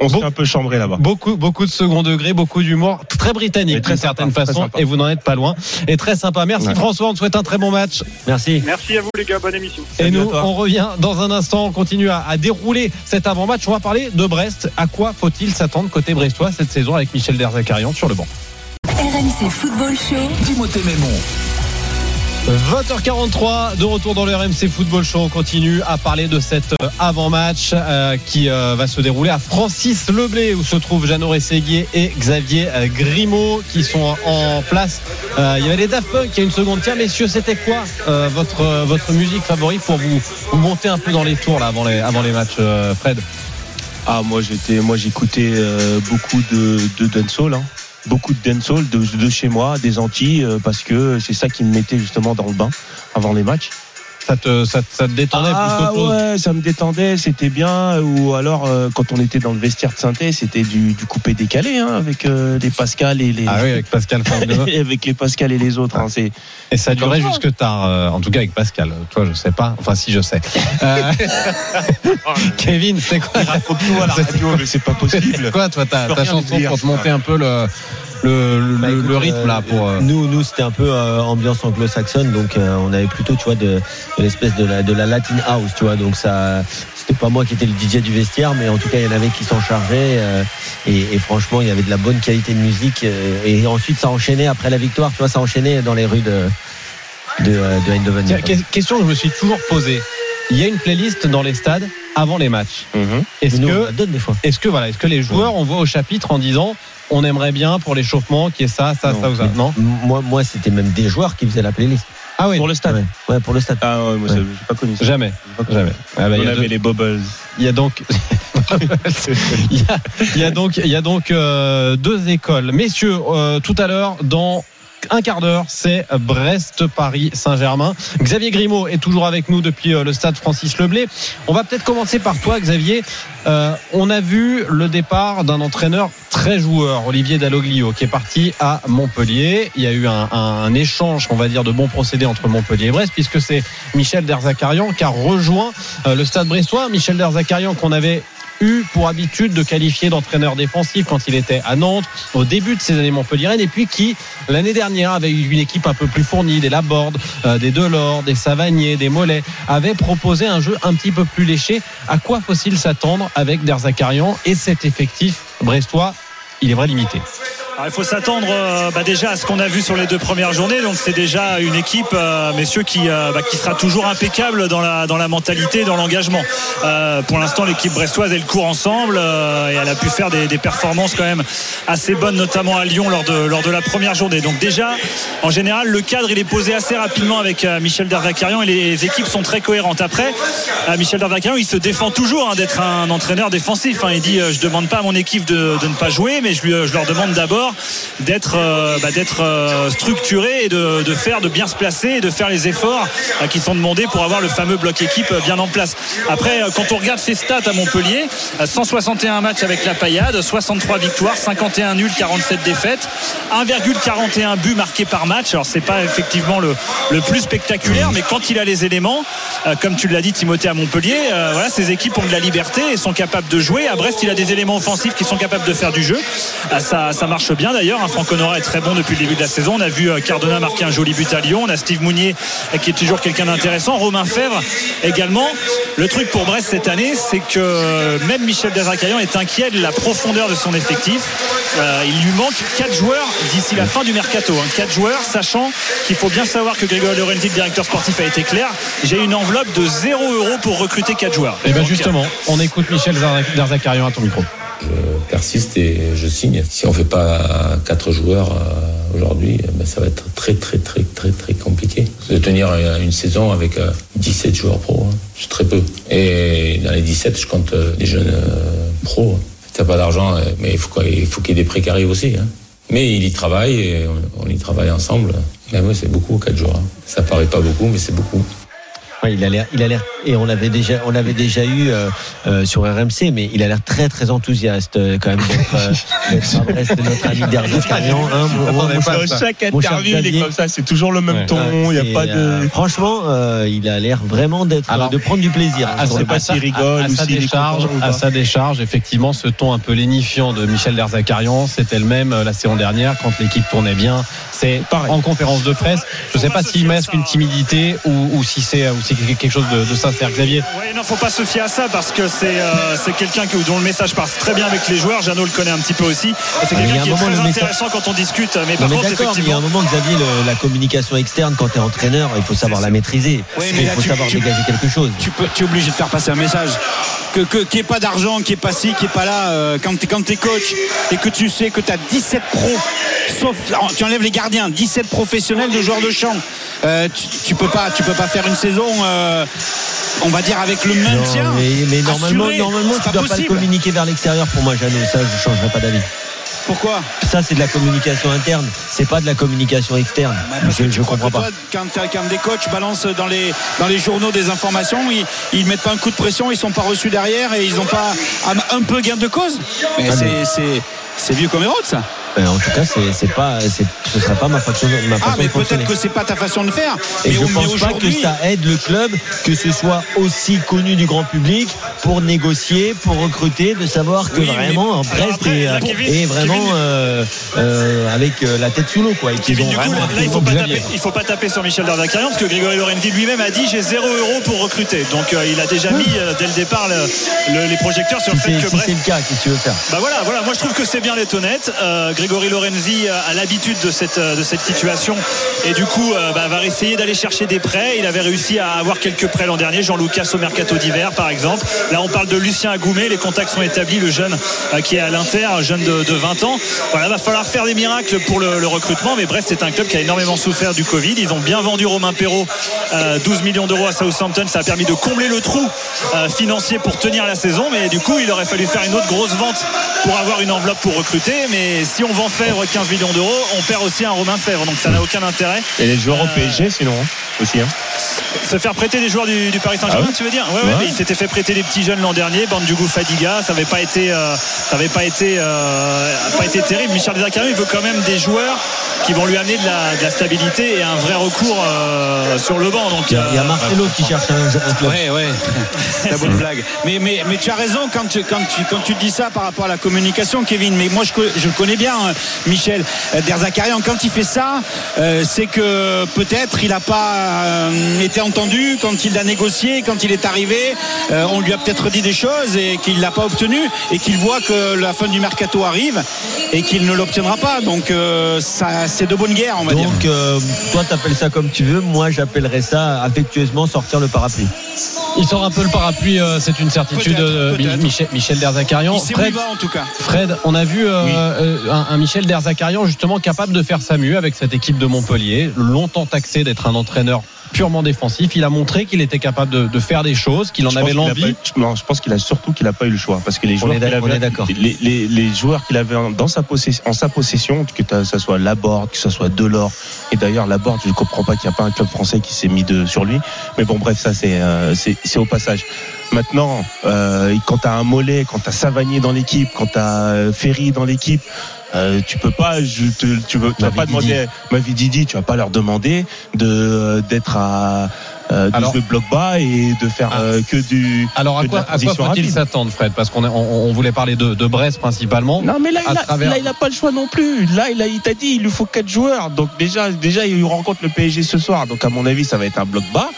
Speaker 5: se fait un peu- chambrer là-bas.
Speaker 3: Beaucoup, beaucoup de second degré, beaucoup d'humour, très britannique d'une certaine
Speaker 5: sympa,
Speaker 3: façon, et vous n'en êtes pas loin. Et très sympa. Merci
Speaker 5: Ouais.
Speaker 3: François, on te souhaite un très bon match.
Speaker 4: merci
Speaker 11: Merci à vous les gars, bonne émission.
Speaker 3: Et nous, on revient dans un instant. On continue à, à dérouler cet avant-match. On va parler de Brest. À quoi faut-il s'attendre côté brestois cette saison avec Michel Derzakarian sur le banc?
Speaker 2: RMC Football Show. Timothée Mémon.
Speaker 3: 20h43 de retour dans le RMC Football Show. On continue à parler de cet euh, avant-match euh, qui euh, va se dérouler à Francis Leblé où se trouvent Jeannot Rességuier et Xavier Grimaud qui sont en place. Il y avait les Daft Punk il y a une seconde. Tiens messieurs, c'était quoi votre musique favorite pour vous, vous monter un peu dans les tours avant les matchs, Fred?
Speaker 5: Ah moi j'étais, moi j'écoutais beaucoup de, de. Beaucoup de dancehall de, de chez moi, des Antilles, euh, parce que c'est ça qui me mettait justement dans le bain avant les matchs.
Speaker 3: Ça te, ça, ça te détendait
Speaker 5: Ah
Speaker 3: plus qu'autre chose
Speaker 5: ouais, ça me détendait, c'était bien. Ou alors euh, quand on était dans le vestiaire de synthé, c'était du, du coupé décalé hein, avec euh, les Pascal et les
Speaker 3: Ah oui, avec Pascal
Speaker 5: avec les Pascal et les autres. hein, c'est
Speaker 3: Et ça durait jusque tard, euh, en tout cas avec Pascal. Toi, je sais pas. Enfin, si, je sais. Euh, Kevin, c'est quoi
Speaker 5: raconte tout à la
Speaker 3: C'est
Speaker 5: radio, mais c'est pas
Speaker 3: C'est
Speaker 5: possible.
Speaker 3: quoi, toi, ta, chanson pour te monter un peu le, le, le,
Speaker 4: Bah, écoute,
Speaker 3: le rythme là
Speaker 4: euh,
Speaker 3: pour. euh,
Speaker 4: nous nous c'était un peu euh, ambiance anglo-saxonne donc on avait plutôt tu vois de, de l'espèce de la de la latin house tu vois donc ça c'était pas moi qui étais le DJ du vestiaire mais en tout cas il y en avait qui s'en chargeaient euh, et, et franchement il y avait de la bonne qualité de musique euh, et ensuite ça enchaînait après la victoire tu vois ça enchaînait dans les rues de de, de Eindhoven
Speaker 3: question que je me suis toujours posée. Il y a une playlist dans les stades avant les matchs.
Speaker 5: Mhm.
Speaker 3: Est-ce que,
Speaker 4: la donne des fois
Speaker 3: est-ce que voilà, est-ce que les joueurs on voit au chapitre en disant on aimerait bien pour l'échauffement qu'il y ait ça, ça,
Speaker 5: Non.
Speaker 3: ça ou ça? Non?
Speaker 4: moi moi c'était même des joueurs qui faisaient la playlist
Speaker 3: Ah oui.
Speaker 5: Pour le stade.
Speaker 4: ouais, ouais, pour le stade
Speaker 5: Ah ouais, moi
Speaker 4: Ouais.
Speaker 5: j'ai pas connu ça.
Speaker 3: Jamais,
Speaker 5: connu.
Speaker 3: jamais. Ah bah, il
Speaker 5: On
Speaker 3: y a
Speaker 5: avait
Speaker 3: deux-
Speaker 5: les bubbles.
Speaker 3: Il y a donc, il y a, il y a donc, il y a donc euh, deux écoles. Messieurs, euh, tout à l'heure, dans un quart d'heure, c'est Brest-Paris-Saint-Germain. Xavier Grimaud est toujours avec nous depuis euh, le stade Francis Leblé. On va peut-être commencer par toi, Xavier. Euh, on a vu le départ d'un entraîneur très joueur, Olivier Dalloglio, qui est parti à Montpellier. Il y a eu un, un échange, on va dire, de bons procédés entre Montpellier et Brest, puisque c'est Michel Derzakarian qui a rejoint euh, le stade brestois. Michel Derzakarian qu'on avait eu pour habitude de qualifier d'entraîneur défensif quand il était à Nantes au début de ses années montpelliéraines et puis qui l'année dernière avait eu une équipe un peu plus fournie des Laborde, euh, des Delors, des Savanier, des Mollets avait proposé un jeu un petit peu plus léché. À quoi faut-il s'attendre avec Derzakarian et cet effectif brestois il est vrai limité
Speaker 7: Il faut s'attendre euh, bah, déjà à ce qu'on a vu sur les deux premières journées. Donc c'est déjà une équipe, euh, messieurs, qui, euh, bah, qui sera toujours impeccable dans la, mentalité, dans l'engagement. Pour l'instant, l'équipe brestoise, elle court ensemble et elle a pu faire des, performances quand même assez bonnes, notamment à Lyon lors de, la première journée. Donc déjà, en général, le cadre, il est posé assez rapidement avec Michel Derzakarian et les équipes sont très cohérentes. Après, Michel Derzakarian, il se défend toujours hein, d'être un entraîneur défensif. hein. Il dit, je demande pas à mon équipe de, ne pas jouer, mais je leur demande d'abord d'être euh, bah, d'être euh, structuré et de, de faire, de bien se placer et de faire les efforts euh, qui sont demandés pour avoir le fameux bloc équipe bien en place. Après, quand on regarde ses stats à Montpellier, euh, 161 matchs avec la paillade, 63 victoires, 51 nuls, 47 défaites, 1,41 buts marqués par match. Alors c'est pas effectivement le, le plus spectaculaire, mais quand il a les éléments, comme tu l'as dit Timothée à Montpellier, voilà, ces équipes ont de la liberté et sont capables de jouer. À Brest, il a des éléments offensifs qui sont capables de faire du jeu. Ça, ça marche bien d'ailleurs. Hein. Franck Honora est très bon depuis le début de la saison. On a vu euh, Cardona marquer un joli but à Lyon. On a Steve Mounier euh, qui est toujours quelqu'un d'intéressant. Romain Fèvre également. Le truc pour Brest cette année, c'est que euh, même Michel Dezacarian est inquiet de la profondeur de son effectif. Euh, il lui manque 4 joueurs d'ici la fin du mercato. 4 joueurs, sachant qu'il faut bien savoir que Grégory Lorenzi, le directeur sportif, a été clair. J'ai une enveloppe de 0 euros pour recruter 4 joueurs.
Speaker 3: Et bien
Speaker 7: Donc,
Speaker 3: justement, on écoute Michel Derzakarian à ton micro.
Speaker 12: Je persiste et je signe. Si on fait pas quatre joueurs euh, aujourd'hui, ben, ça va être très très très très très compliqué. De tenir euh, une saison avec euh, 17 joueurs pro, hein. c'est très peu. Et dans les 17, je compte euh, les jeunes euh, pros. T'as pas d'argent, euh, mais il faut qu'il y ait des prêts qui arrivent aussi. hein. Mais il y travaille et on, y travaille ensemble. Mais ouais, c'est beaucoup, quatre joueurs. hein. Ça paraît pas beaucoup, mais c'est beaucoup.
Speaker 4: Ouais, il a l'air, il a l'air, et on l'avait déjà, on l'avait déjà eu euh, euh, sur RMC, mais il a l'air très très enthousiaste euh, quand même d'être, euh, d'être à Brest, notre ami Derzakarian. Hein,
Speaker 5: chaque interview, il est comme ça. C'est toujours le même ton. Il n'y a pas de.
Speaker 4: euh, franchement, euh, il a l'air vraiment d'être,
Speaker 3: Alors,
Speaker 4: de prendre du plaisir.
Speaker 3: sa-
Speaker 4: le-
Speaker 3: à sa-
Speaker 5: rigole
Speaker 3: à- à
Speaker 5: ou
Speaker 3: sa
Speaker 5: s'il
Speaker 3: décharge, à
Speaker 5: pas.
Speaker 3: sa décharge, effectivement, ce ton un peu lénifiant de Michel Derzakarian, c'était le même euh, la saison dernière quand l'équipe tournait bien. C'est
Speaker 5: Pareil.
Speaker 3: en conférence de presse. Je ne sais pas s'il masque une timidité ou, ou si c'est ou si c'est quelque chose de, de sincère. Xavier,
Speaker 7: Oui, non, faut pas se fier à ça parce que c'est euh, c'est quelqu'un que- dont le message passe très bien avec les joueurs. Jeannot le connaît un petit peu aussi. C'est
Speaker 4: Ah,
Speaker 7: quelqu'un qui est
Speaker 4: moment,
Speaker 7: très
Speaker 4: message-
Speaker 7: intéressant quand on discute. Mais
Speaker 4: Non,
Speaker 7: par
Speaker 4: mais
Speaker 7: contre,
Speaker 4: d'accord, mais il y a un
Speaker 7: effectivement,
Speaker 4: moment, Xavier, le- la communication externe, quand tu es entraîneur, il faut savoir la maîtriser.
Speaker 6: Oui, mais
Speaker 4: il faut
Speaker 6: tu-
Speaker 4: savoir
Speaker 6: tu-
Speaker 4: dégager quelque chose.
Speaker 6: tu peux, tu es obligé de faire passer un message. Que, que, qu'il n'y ait pas d'argent, qu'il n'y ait pas ci, qu'il n'y ait pas là. euh, quand tu es, quand coach et que tu sais que tu as 17 pros, sauf, tu enlèves les gardiens, 17 professionnels de joueurs de champ. Euh, tu, tu peux pas, tu peux pas faire une saison, euh, on va dire avec le maintien.
Speaker 4: Non, mais, mais normalement,
Speaker 6: assuré.
Speaker 4: normalement
Speaker 6: C'est
Speaker 4: tu
Speaker 6: pas
Speaker 4: dois pas le communiquer vers l'extérieur pour moi, Jeannot. Ça, je changerai pas d'avis.
Speaker 6: Pourquoi?
Speaker 4: Ça, c'est de la communication interne. C'est pas de la communication externe.
Speaker 6: Parce
Speaker 4: je,
Speaker 6: crois
Speaker 4: comprends pas.
Speaker 6: toi, quand, des coachs balancent dans les, dans les journaux des informations, ils, ils mettent pas un coup de pression, ils sont pas reçus derrière et ils n'ont pas un, un peu gain de cause. Mais
Speaker 4: Ah,
Speaker 6: c'est vieux comme Hérode, ça.
Speaker 4: Ben, en tout cas, c'est pas, ce serait pas ma façon, ma façon
Speaker 6: Ah, mais peut-être que c'est pas ta façon de faire.
Speaker 4: Et
Speaker 6: mais
Speaker 4: je pense pas que ça aide le club que ce soit aussi connu du grand public pour négocier, pour recruter, de savoir que
Speaker 6: Oui,
Speaker 4: vraiment Brest
Speaker 7: après,
Speaker 4: est, euh,
Speaker 7: Kevin-
Speaker 4: est vraiment
Speaker 7: Kevin-
Speaker 4: euh, euh, avec euh, la tête sous l'eau quoi. Et qu'ils
Speaker 7: Kevin,
Speaker 4: ont
Speaker 7: du coup,
Speaker 4: vraiment
Speaker 7: là,
Speaker 4: un
Speaker 7: il faut, pas il faut pas taper sur Michel Derzakarian parce que Grégory Lorenzi lui-même a dit j'ai 0 euros pour recruter. Donc euh, il a déjà mis euh, dès le départ le- le- les projecteurs sur
Speaker 4: Si
Speaker 7: le fait que
Speaker 4: si
Speaker 7: Brest
Speaker 4: c'est le cas, qu'est-ce que tu veux faire?
Speaker 7: Bah voilà, voilà. Moi je trouve que c'est bien d'être honnête. Euh, Grégory Lorenzi euh, a l'habitude de cette euh, de cette situation et du coup euh, bah, va essayer d'aller chercher des prêts. Il avait réussi à avoir quelques prêts l'an dernier. Jean Lucas au mercato d'hiver par exemple. Là on parle de Lucien Agoumet. Les contacts sont établis. Le jeune euh, qui est à l'Inter, jeune de, de 20 ans. Voilà, va falloir faire des miracles pour le, recrutement. Mais Brest c'est un club qui a énormément souffert du Covid. Ils ont bien vendu Romain Perrault, euh, 12 millions d'euros à Southampton. Ça a permis de combler le trou euh, financier pour tenir la saison. Mais du coup il aurait fallu faire une autre grosse vente pour avoir une enveloppe pour recruter. Mais si on vend Fèvre 15 millions d'euros, on perd aussi un Romain Fèvre. Donc ça n'a aucun intérêt.
Speaker 5: Et les joueurs au
Speaker 7: Euh,
Speaker 5: PSG, sinon, hein, aussi. Hein.
Speaker 7: Se faire prêter des joueurs du, du Paris Saint-Germain,
Speaker 5: Ah
Speaker 7: tu veux dire Ouais, ouais,
Speaker 5: Ouais.
Speaker 7: mais il s'était fait prêter des petits jeunes l'an dernier, Bandjougou Fadiga, ça n'avait pas été, euh, ça avait pas été, euh, pas été terrible. Michel Dezacarian, il veut quand même des joueurs qui vont lui amener de la, de la stabilité et un vrai recours euh, sur le banc. Donc
Speaker 4: Il y a, il y a Marcelo qui cherche un, un club.
Speaker 6: Ouais, ouais, la bonne blague. Mais, mais, mais tu as raison quand tu, quand, tu, quand tu dis ça par rapport à la communication, Kevin. Mais moi, je, je le connais bien, hein, Michel Derzakarian. Quand il fait ça, euh, c'est que peut-être il n'a pas euh, été entendu quand il a négocié, quand il est arrivé. euh, on lui a peut-être dit des choses et qu'il l'a pas obtenu et qu'il voit que la fin du mercato arrive et qu'il ne l'obtiendra pas. Donc, euh, ça, c'est de bonne guerre, on va dire.
Speaker 4: Donc, euh, toi, t'appelles ça comme tu veux. Moi, j'appellerais ça affectueusement sortir le parapluie.
Speaker 3: il sort un peu le parapluie, euh, c'est une certitude.
Speaker 6: Peut-être,
Speaker 3: euh,
Speaker 6: peut-être.
Speaker 3: Michel, Michel Derzakarian. Fred,
Speaker 6: va en tout cas.
Speaker 3: Fred, on a vu euh,
Speaker 5: Oui.
Speaker 3: euh, un, un Michel Derzakarian justement capable de faire sa mue avec cette équipe de Montpellier, longtemps taxé d'être un entraîneur purement défensif. Il a montré qu'il était capable de, de faire des choses, qu'il en
Speaker 5: Je
Speaker 3: avait l'envie.
Speaker 5: non, je pense qu'il a surtout qu'il a pas eu le choix parce que les
Speaker 4: On
Speaker 5: joueurs
Speaker 4: d'accord.
Speaker 5: les, les, les joueurs qu'il avait en- dans sa possession, en sa possession, que ça soit Laborde, que ce soit Delors, et d'ailleurs Laborde, je ne comprends pas qu'il n'y a pas un club français qui s'est mis de, sur lui. Mais bon, bref, ça c'est euh, c'est au passage. Maintenant, euh, quand t'as un Mollet, quand t'as Savanier dans l'équipe, quand t'as euh, Ferry dans l'équipe. Euh, tu peux pas, je te, tu veux, tu vas pas demander, Mavididi, tu vas pas leur demander de d'être à euh, de
Speaker 3: Alors-
Speaker 5: jouer bloc bas et de faire
Speaker 3: Ah.
Speaker 5: euh, que du
Speaker 3: Alors à
Speaker 5: que de
Speaker 3: quoi, à quoi faut-il s'attendre, Fred? Parce qu'on on, on voulait parler de, de Brest principalement.
Speaker 5: Non mais là
Speaker 3: à
Speaker 5: il, a,
Speaker 3: travers-
Speaker 5: là, il a pas le choix non plus. Là il a il t'a dit il lui faut quatre joueurs. Donc déjà déjà il rencontre le PSG ce soir. Donc à mon avis ça va être un bloc bas.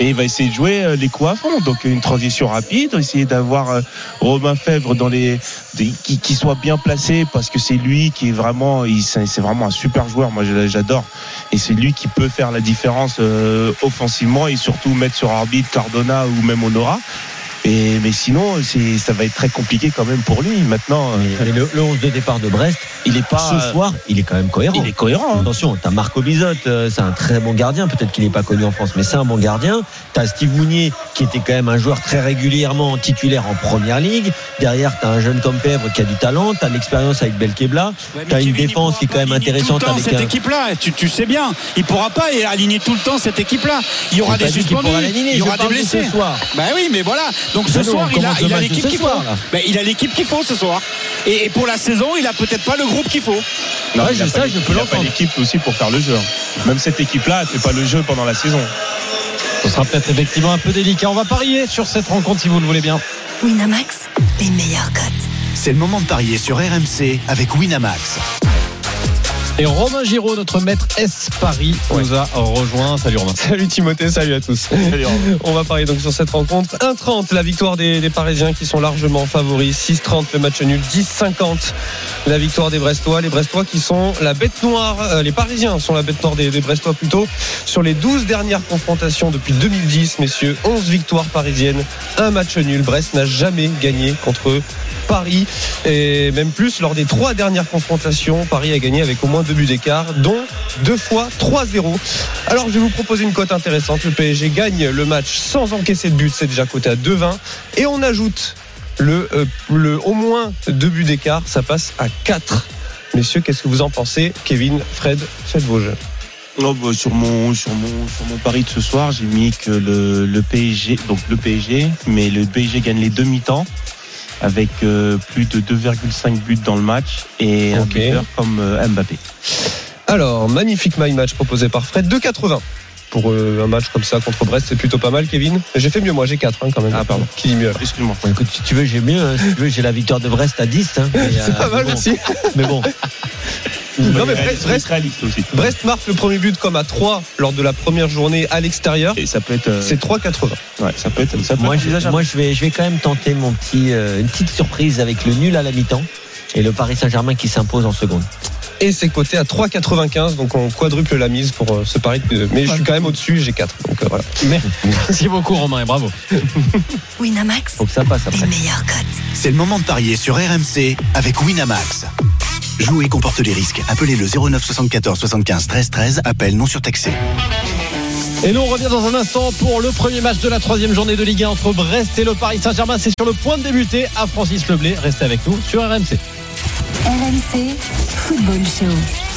Speaker 5: Et il va essayer de jouer euh, les coups à fond. Donc une transition rapide, essayer d'avoir euh, Romain Fèvre dans les qui, qui soit bien placé parce que c'est lui qui est vraiment c'est vraiment un super joueur. Moi j'adore et c'est lui qui peut faire la différence euh, offensivement et surtout mettre sur arbitre Cardona ou même Honora. Et mais sinon c'est ça va être très compliqué quand même pour lui. Maintenant euh,
Speaker 4: Mais le, le 11 de départ de Brest,
Speaker 5: il est pas
Speaker 4: ce soir, il est quand même cohérent.
Speaker 5: il est cohérent. hein.
Speaker 4: Attention, t'as Marco Bizot, euh, c'est un très bon gardien. Peut-être qu'il n'est pas connu en France, mais c'est un bon gardien. T'as Steve Mounier, qui était quand même un joueur très régulièrement titulaire en première ligue. Derrière, t'as un jeune comme Fèvre qui a du talent. T'as l'expérience avec Belkebla.
Speaker 6: Ouais,
Speaker 4: T'as une
Speaker 6: il
Speaker 4: défense qui est quand même intéressante
Speaker 6: tout le temps
Speaker 4: avec
Speaker 6: cette
Speaker 4: un.
Speaker 6: équipe-là. Tu, tu sais bien, il pourra pas aligner tout le temps cette équipe-là. Il y aura des suspendus,
Speaker 4: l'aligner,
Speaker 6: il y aura des blessés.
Speaker 4: ce soir.
Speaker 6: Bah oui, mais voilà. Donc ce soir, il a, il l'équipe qu'il faut. Bah, il a l'équipe qu'il faut ce soir. Et, et pour la saison, il a peut-être pas le groupe qu'il faut.
Speaker 5: Non,
Speaker 4: Ouais, je-
Speaker 5: l'é-
Speaker 4: je peux
Speaker 5: il a pas
Speaker 4: l'entendre.
Speaker 5: l'équipe aussi pour faire le jeu. Même cette équipe-là, elle fait pas le jeu pendant la saison.
Speaker 3: Ce sera peut-être effectivement un peu délicat. On va parier sur cette rencontre si vous le voulez bien.
Speaker 2: Winamax, les meilleurs cotes.
Speaker 13: C'est le moment de parier sur RMC avec Winamax.
Speaker 3: Et Romain Giraud, notre maître S Paris, nous a rejoint. Salut Romain.
Speaker 14: Salut Timothée, salut à tous. On va parler donc sur cette rencontre. 1-30, la victoire des, des Parisiens qui sont largement favoris. 6-30, le match nul. 10-50, la victoire des Brestois. Les Brestois qui sont la bête noire, euh, les Parisiens sont la bête noire des, des Brestois plutôt. Sur les 12 dernières confrontations depuis 2010, messieurs, 11 victoires parisiennes, un match nul. Brest n'a jamais gagné contre Paris. Et même plus, lors des trois dernières confrontations, Paris a gagné avec au moins deux buts d'écart, dont deux fois 3-0. Alors je vais vous proposer une cote intéressante. Le PSG gagne le match sans encaisser de but, c'est déjà coté à 2-20. Et on ajoute le, euh, le au moins deux buts d'écart, ça passe à 4. Messieurs, qu'est-ce que vous en pensez Kevin, Fred, faites vos jeux.
Speaker 5: Sur mon sur mon sur mon pari de ce soir, j'ai mis que le, PSG donc le PSG, mais le PSG gagne les deux mi-temps avec euh, plus de 2,5 buts dans le match et un buteur comme euh, Mbappé.
Speaker 14: Alors, magnifique my match proposé par Fred, 2,80. Pour euh, un match comme ça contre Brest, c'est plutôt pas mal, Kevin. J'ai fait mieux, moi, j'ai 4 quand même.
Speaker 5: Ah, pardon.
Speaker 14: Qui dit mieux
Speaker 5: Excuse-moi.
Speaker 4: Bon, écoute, si tu veux, j'ai mieux. hein. Si tu veux, j'ai la victoire de Brest à 10. hein.
Speaker 14: C'est
Speaker 4: euh,
Speaker 14: pas mal,
Speaker 4: mais bon.
Speaker 14: merci.
Speaker 4: Mais bon,
Speaker 14: Non, mais Brest, Brest,
Speaker 5: réaliste aussi.
Speaker 14: Brest marque le premier but comme à 3 lors de la première journée à l'extérieur.
Speaker 5: Et ça peut être euh,
Speaker 14: C'est 3,80.
Speaker 5: ouais, ça peut être ça peut
Speaker 4: moi,
Speaker 5: être
Speaker 4: je, moi je, vais, je vais quand même tenter mon petit, euh, une petite surprise avec le nul à la mi-temps et le Paris Saint-Germain qui s'impose en seconde.
Speaker 14: Et c'est coté à 3,95. Donc on quadruple la mise pour euh, ce pari. Mais je suis quand même au-dessus, j'ai 4. Donc euh, voilà.
Speaker 3: Merci beaucoup Romain et bravo.
Speaker 2: Winamax,
Speaker 4: Faut que ça passe
Speaker 2: les
Speaker 4: après.
Speaker 13: C'est le moment de parier sur RMC avec Winamax. Jouer comporte les risques. Appelez le 09 74 75 13 13. Appel non surtaxé.
Speaker 3: Et nous on revient dans un instant pour le premier match de la troisième journée de Ligue 1 entre Brest et le Paris Saint-Germain. C'est sur le point de débuter à Francis Leblé. Restez avec nous sur RMC.
Speaker 2: RMC, Football Show.